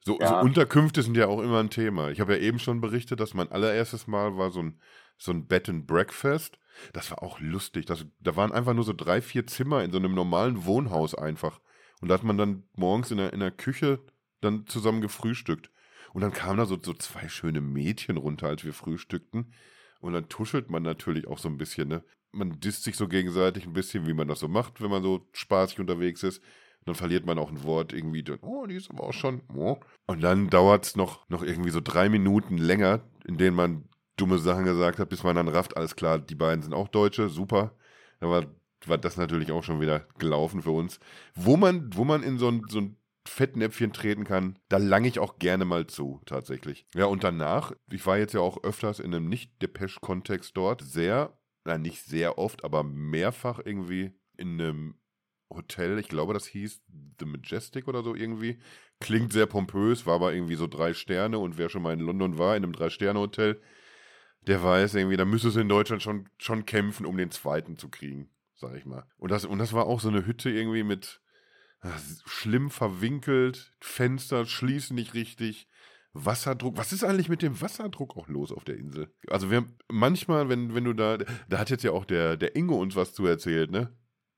So, ja. so Unterkünfte sind ja auch immer ein Thema. Ich habe ja eben schon berichtet, dass mein allererstes Mal war so ein, so ein Bed and Breakfast. Das war auch lustig. Das, da waren einfach nur so drei, vier Zimmer in so einem normalen Wohnhaus einfach. Und da hat man dann morgens in der, in der Küche dann zusammen gefrühstückt. Und dann kamen da so, so zwei schöne Mädchen runter, als wir frühstückten. Und dann tuschelt man natürlich auch so ein bisschen, ne? Man disst sich so gegenseitig ein bisschen, wie man das so macht, wenn man so spaßig unterwegs ist. Und dann verliert man auch ein Wort irgendwie. Oh, die ist aber auch schon. Oh. Und dann dauert es noch, noch irgendwie so drei Minuten länger, in denen man dumme Sachen gesagt hat, bis man dann rafft, alles klar, die beiden sind auch Deutsche, super. Aber war das natürlich auch schon wieder gelaufen für uns. Wo man, wo man in so ein, so ein Fettnäpfchen treten kann, da lange ich auch gerne mal zu, tatsächlich. Ja, und danach, ich war jetzt ja auch öfters in einem Nicht-Depeche-Kontext dort, sehr, na nicht sehr oft, aber mehrfach irgendwie in einem Hotel, ich glaube, das hieß The Majestic oder so irgendwie. Klingt sehr pompös, war aber irgendwie so drei Sterne und wer schon mal in London war, in einem Drei-Sterne-Hotel, der weiß irgendwie, da müsste es in Deutschland schon, schon kämpfen, um den zweiten zu kriegen, sag ich mal. Und das, und das war auch so eine Hütte irgendwie mit ach, schlimm verwinkelt, Fenster schließen nicht richtig. Wasser,druck. Was ist eigentlich mit dem Wasserdruck auch los auf der Insel? Also wir haben manchmal, wenn, wenn du da, da hat jetzt ja auch der, der Ingo uns was zu erzählt, ne?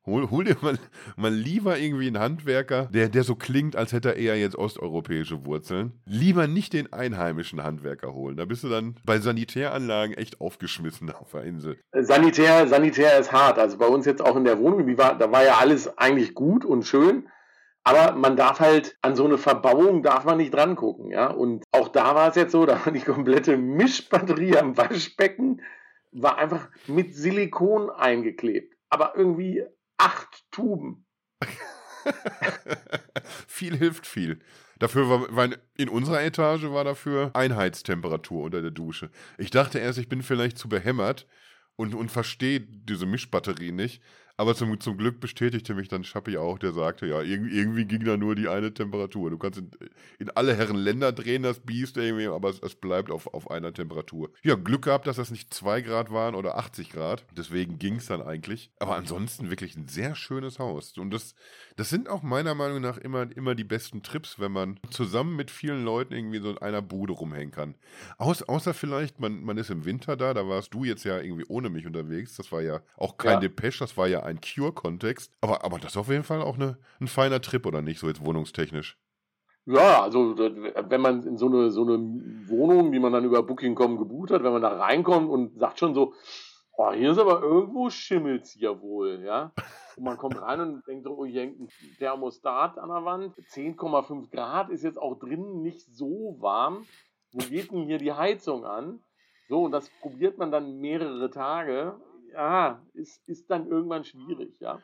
Hol, hol dir mal, mal lieber irgendwie einen Handwerker, der, der so klingt, als hätte er eher jetzt osteuropäische Wurzeln. Lieber nicht den einheimischen Handwerker holen. Da bist du dann bei Sanitäranlagen echt aufgeschmissen auf der Insel. Sanitär, Sanitär ist hart. Also bei uns jetzt auch in der Wohnung, war, da war ja alles eigentlich gut und schön. Aber man darf halt an so eine Verbauung darf man nicht dran gucken, ja. Und auch da war es jetzt so, da war die komplette Mischbatterie am Waschbecken war einfach mit Silikon eingeklebt. Aber irgendwie acht Tuben. viel hilft viel. Dafür war, war, in unserer Etage war dafür Einheitstemperatur unter der Dusche. Ich dachte erst, ich bin vielleicht zu behämmert und, und verstehe diese Mischbatterie nicht. Aber zum, zum Glück bestätigte mich dann Schappi auch, der sagte, ja, irgendwie, irgendwie ging da nur die eine Temperatur. Du kannst in, in alle Herren Länder drehen, das Biest irgendwie, aber es, es, bleibt auf, auf einer Temperatur. Ja, Glück gehabt, dass das nicht 2 Grad waren oder 80 Grad. Deswegen ging es dann eigentlich. Aber ansonsten wirklich ein sehr schönes Haus. Und das, das sind auch meiner Meinung nach immer, immer die besten Trips, wenn man zusammen mit vielen Leuten irgendwie so in einer Bude rumhängen kann. Aus, außer vielleicht, man, man ist im Winter da, da warst du jetzt ja irgendwie ohne mich unterwegs. Das war ja auch kein ja. Depeche, das war ja ein Cure-Kontext. Aber, aber das ist auf jeden Fall auch eine, ein feiner Trip, oder nicht, so jetzt wohnungstechnisch? Ja, also wenn man in so eine, so eine Wohnung, die man dann über Booking.com gebucht hat, wenn man da reinkommt und sagt schon so, oh, hier ist aber irgendwo schimmelt's hier wohl, ja. Und man kommt rein und denkt so, oh, hier hängt ein Thermostat an der Wand. 10,5 Grad ist jetzt auch drinnen nicht so warm. Wo geht denn hier die Heizung an? So, und das probiert man dann mehrere Tage ja, ist, ist dann irgendwann schwierig, ja.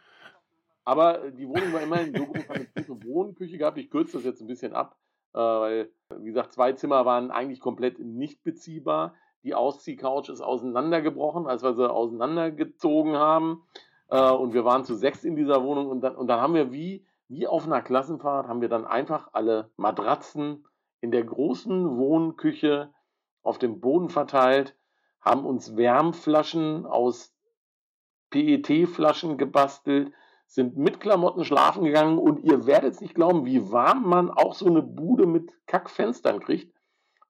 Aber die Wohnung war immerhin so groß, eine große Wohnküche gehabt. Ich kürze das jetzt ein bisschen ab, äh, weil, wie gesagt, zwei Zimmer waren eigentlich komplett nicht beziehbar. Die Ausziehcouch ist auseinandergebrochen, als wir sie auseinandergezogen haben. Äh, und wir waren zu sechs in dieser Wohnung. Und dann, und dann haben wir wie, wie auf einer Klassenfahrt, haben wir dann einfach alle Matratzen in der großen Wohnküche auf dem Boden verteilt, haben uns Wärmflaschen aus PET-Flaschen gebastelt, sind mit Klamotten schlafen gegangen und ihr werdet es nicht glauben, wie warm man auch so eine Bude mit Kackfenstern kriegt,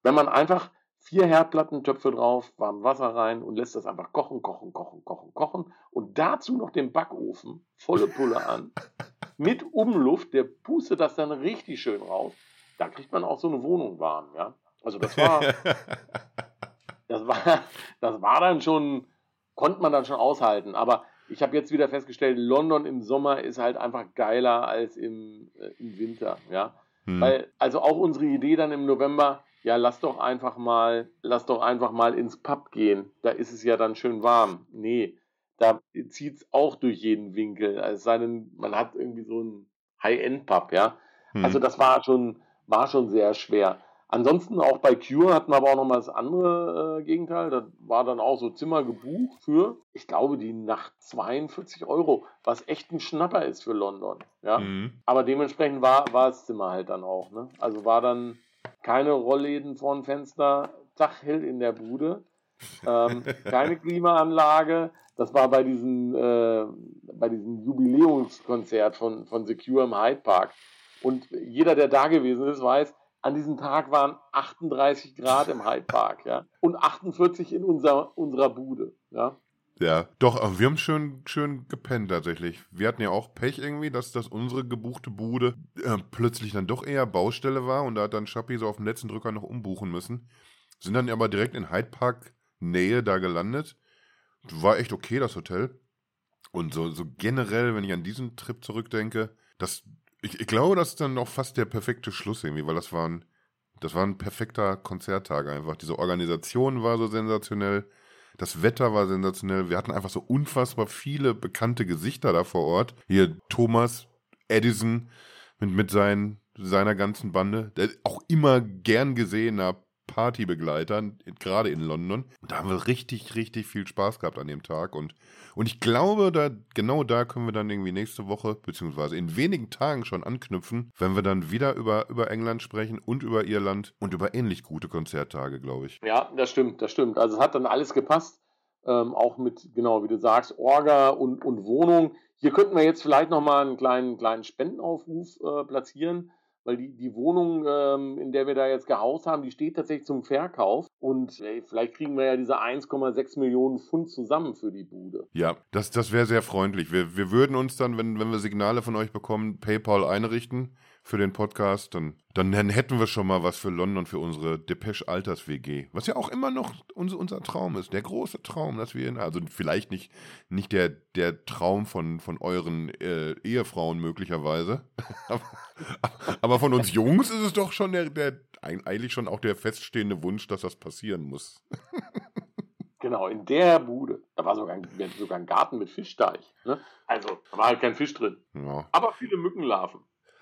wenn man einfach vier Herdplattentöpfe drauf, warm Wasser rein und lässt das einfach kochen, kochen, kochen, kochen, kochen und dazu noch den Backofen, volle Pulle an, mit Umluft, der pustet das dann richtig schön raus. Da kriegt man auch so eine Wohnung warm, ja. Also das war, das war, das war dann schon, konnte man dann schon aushalten. Aber ich habe jetzt wieder festgestellt, London im Sommer ist halt einfach geiler als im, äh, im Winter, ja. Hm. Weil, also auch unsere Idee dann im November, ja, lass doch einfach mal, lass doch einfach mal ins Pub gehen. Da ist es ja dann schön warm. Nee, da zieht es auch durch jeden Winkel. Es sei denn, man hat irgendwie so einen High-End-Pub, ja. Hm. Also das war schon, war schon sehr schwer. Ansonsten auch bei Cure hatten wir aber auch nochmal das andere äh, Gegenteil. Da war dann auch so Zimmer gebucht für, ich glaube, die Nacht 42 Euro, was echt ein Schnapper ist für London. Ja? Mhm. Aber dementsprechend war, war das Zimmer halt dann auch. Ne? Also war dann keine Rollläden vor dem Fenster, Dachhell in der Bude, ähm, keine Klimaanlage. Das war bei diesem, äh, bei diesem Jubiläumskonzert von, von Secure im Hyde Park. Und jeder, der da gewesen ist, weiß, an diesem Tag waren 38 Grad im Hyde Park, ja. Und 48 in unser, unserer Bude, ja. Ja, doch, wir haben schön, schön gepennt tatsächlich. Wir hatten ja auch Pech irgendwie, dass, dass unsere gebuchte Bude äh, plötzlich dann doch eher Baustelle war und da hat dann Schappi so auf dem letzten Drücker noch umbuchen müssen. Sind dann aber direkt in Hyde Park Nähe da gelandet. War echt okay, das Hotel. Und so, so generell, wenn ich an diesen Trip zurückdenke, das ich, ich glaube, das ist dann auch fast der perfekte Schluss irgendwie, weil das war ein, das war ein perfekter Konzerttag einfach. Diese Organisation war so sensationell. Das Wetter war sensationell. Wir hatten einfach so unfassbar viele bekannte Gesichter da vor Ort. Hier Thomas Edison mit, mit seinen seiner ganzen Bande. Der auch immer gern gesehener Partybegleiter, gerade in London. Und da haben wir richtig, richtig viel Spaß gehabt an dem Tag. Und, und ich glaube, da, genau da können wir dann irgendwie nächste Woche, beziehungsweise in wenigen Tagen schon anknüpfen, wenn wir dann wieder über, über England sprechen und über Irland und über ähnlich gute Konzerttage, glaube ich. Ja, das stimmt, das stimmt. Also es hat dann alles gepasst. Ähm, auch mit, genau, wie du sagst, Orga und, und Wohnung. Hier könnten wir jetzt vielleicht nochmal einen kleinen, kleinen Spendenaufruf äh, platzieren weil die, die Wohnung, ähm, in der wir da jetzt gehaust haben, die steht tatsächlich zum Verkauf. Und ey, vielleicht kriegen wir ja diese 1,6 Millionen Pfund zusammen für die Bude. Ja, das, das wäre sehr freundlich. Wir, wir würden uns dann, wenn, wenn wir Signale von euch bekommen, PayPal einrichten für den Podcast, dann, dann hätten wir schon mal was für London, für unsere Depeche Alters WG. Was ja auch immer noch unser, unser Traum ist, der große Traum, dass wir, in, also vielleicht nicht, nicht der, der Traum von, von euren äh, Ehefrauen möglicherweise, aber, aber von uns Jungs ist es doch schon der, der, eigentlich schon auch der feststehende Wunsch, dass das passieren muss. Genau, in der Bude. Da war sogar ein, sogar ein Garten mit Fischteich. Ne? Also, da war halt kein Fisch drin. Ja. Aber viele Mückenlarven.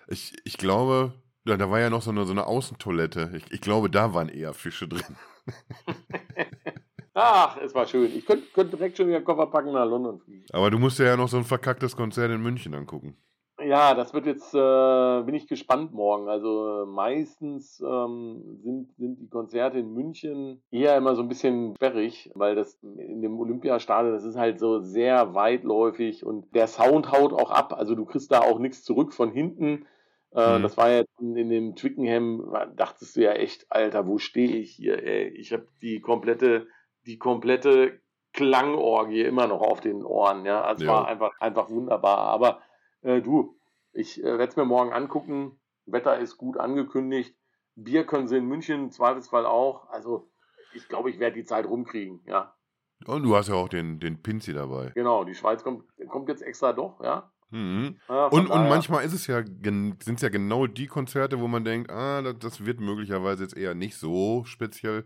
Ich, ich glaube, da, da war ja noch so eine, so eine Außentoilette. Ich, ich glaube, da waren eher Fische drin. Ach, es war schön. Ich könnte könnt direkt schon wieder Koffer packen nach London fliegen. Aber du musst ja noch so ein verkacktes Konzert in München angucken. Ja, das wird jetzt, äh, bin ich gespannt morgen. Also meistens ähm, sind, sind die Konzerte in München eher immer so ein bisschen sperrig, weil das in dem Olympiastadion, das ist halt so sehr weitläufig und der Sound haut auch ab. Also du kriegst da auch nichts zurück von hinten. Äh, mhm. Das war ja in, in dem Twickenham, dachtest du ja echt, Alter, wo stehe ich hier? Ey? Ich habe die komplette, die komplette Klangorgie immer noch auf den Ohren. Ja, also es ja. war einfach, einfach wunderbar. Aber äh, du, ich äh, werde es mir morgen angucken. Wetter ist gut angekündigt. Bier können sie in München im Zweifelsfall auch. Also ich glaube, ich werde die Zeit rumkriegen, ja. Und du hast ja auch den, den Pinzi dabei. Genau, die Schweiz kommt, kommt jetzt extra doch, ja. Mhm. Ja, und, und manchmal ist es ja, sind es ja genau die Konzerte, wo man denkt, ah, das wird möglicherweise jetzt eher nicht so speziell,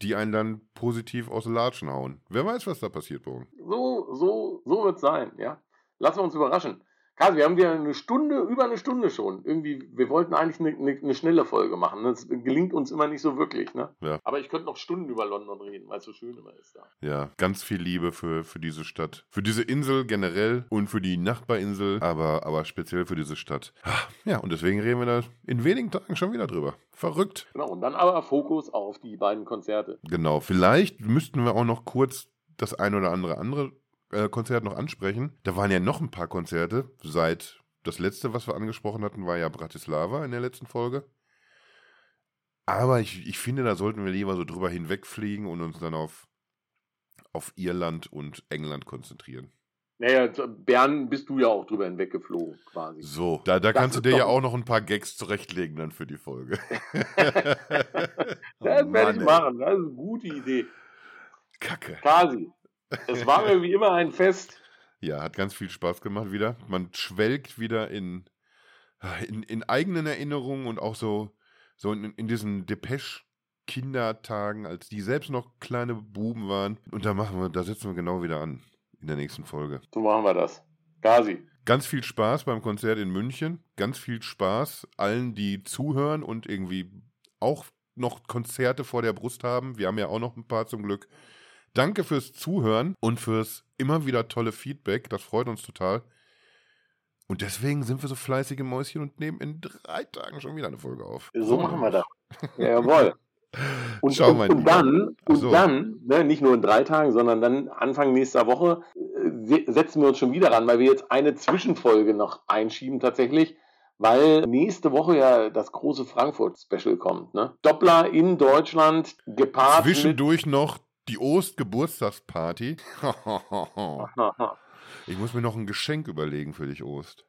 die einen dann positiv aus den Latschen hauen. Wer weiß, was da passiert, Bogen. So, so, so wird es sein, ja. Lassen wir uns überraschen. Karl, wir haben wieder eine Stunde, über eine Stunde schon. Irgendwie, wir wollten eigentlich eine, eine, eine schnelle Folge machen. Das gelingt uns immer nicht so wirklich, ne? Ja. Aber ich könnte noch Stunden über London reden, weil es so schön immer ist da. Ja, ganz viel Liebe für, für diese Stadt. Für diese Insel generell und für die Nachbarinsel, aber, aber speziell für diese Stadt. Ja, und deswegen reden wir da in wenigen Tagen schon wieder drüber. Verrückt. Genau, und dann aber Fokus auf die beiden Konzerte. Genau, vielleicht müssten wir auch noch kurz das ein oder andere andere äh, Konzert noch ansprechen. Da waren ja noch ein paar Konzerte seit das letzte, was wir angesprochen hatten, war ja Bratislava in der letzten Folge. Aber ich, ich finde, da sollten wir lieber so drüber hinwegfliegen und uns dann auf, auf Irland und England konzentrieren. Naja, Bern bist du ja auch drüber hinweggeflogen, quasi. So, da, da kannst du dir ja auch noch ein paar Gags zurechtlegen dann für die Folge. das oh, werde ich machen, das ist eine gute Idee. Kacke. Quasi. Es war mir wie immer ein Fest. Ja, hat ganz viel Spaß gemacht wieder. Man schwelgt wieder in, in, in eigenen Erinnerungen und auch so, so in, in diesen Depeche-Kindertagen, als die selbst noch kleine Buben waren. Und da machen wir, da setzen wir genau wieder an in der nächsten Folge. So machen wir das. Gazi. Ganz viel Spaß beim Konzert in München. Ganz viel Spaß allen, die zuhören und irgendwie auch noch Konzerte vor der Brust haben. Wir haben ja auch noch ein paar zum Glück. Danke fürs Zuhören und fürs immer wieder tolle Feedback. Das freut uns total. Und deswegen sind wir so fleißige Mäuschen und nehmen in drei Tagen schon wieder eine Folge auf. So, machen wir das. jawohl. Und, Schau und, und dann, und so. dann ne, nicht nur in drei Tagen, sondern dann Anfang nächster Woche äh, setzen wir uns schon wieder ran, weil wir jetzt eine Zwischenfolge noch einschieben tatsächlich, weil nächste Woche ja das große Frankfurt-Special kommt. Ne? Doppler in Deutschland gepaart. Zwischendurch noch die Ost-Geburtstagsparty. ich muss mir noch ein Geschenk überlegen für dich, Ost.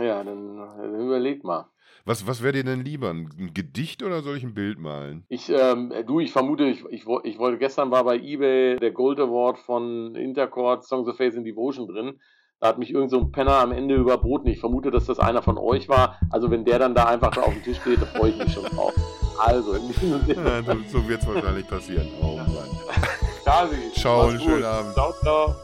Ja, dann, dann überleg mal. Was, was wäre dir denn lieber? Ein Gedicht oder soll ich ein Bild malen? Ich, ähm, du, ich vermute, ich, ich, ich wollte, gestern war bei eBay der Gold Award von Intercord Songs of Faith in Devotion drin. Da hat mich irgend so ein Penner am Ende überboten. Ich vermute, dass das einer von euch war. Also wenn der dann da einfach auf dem Tisch steht, da freue ich mich schon drauf. Also, in diesem Sinne. So wird es wahrscheinlich passieren. Oh Mann. Ciao und schönen Abend. Ciao, ciao.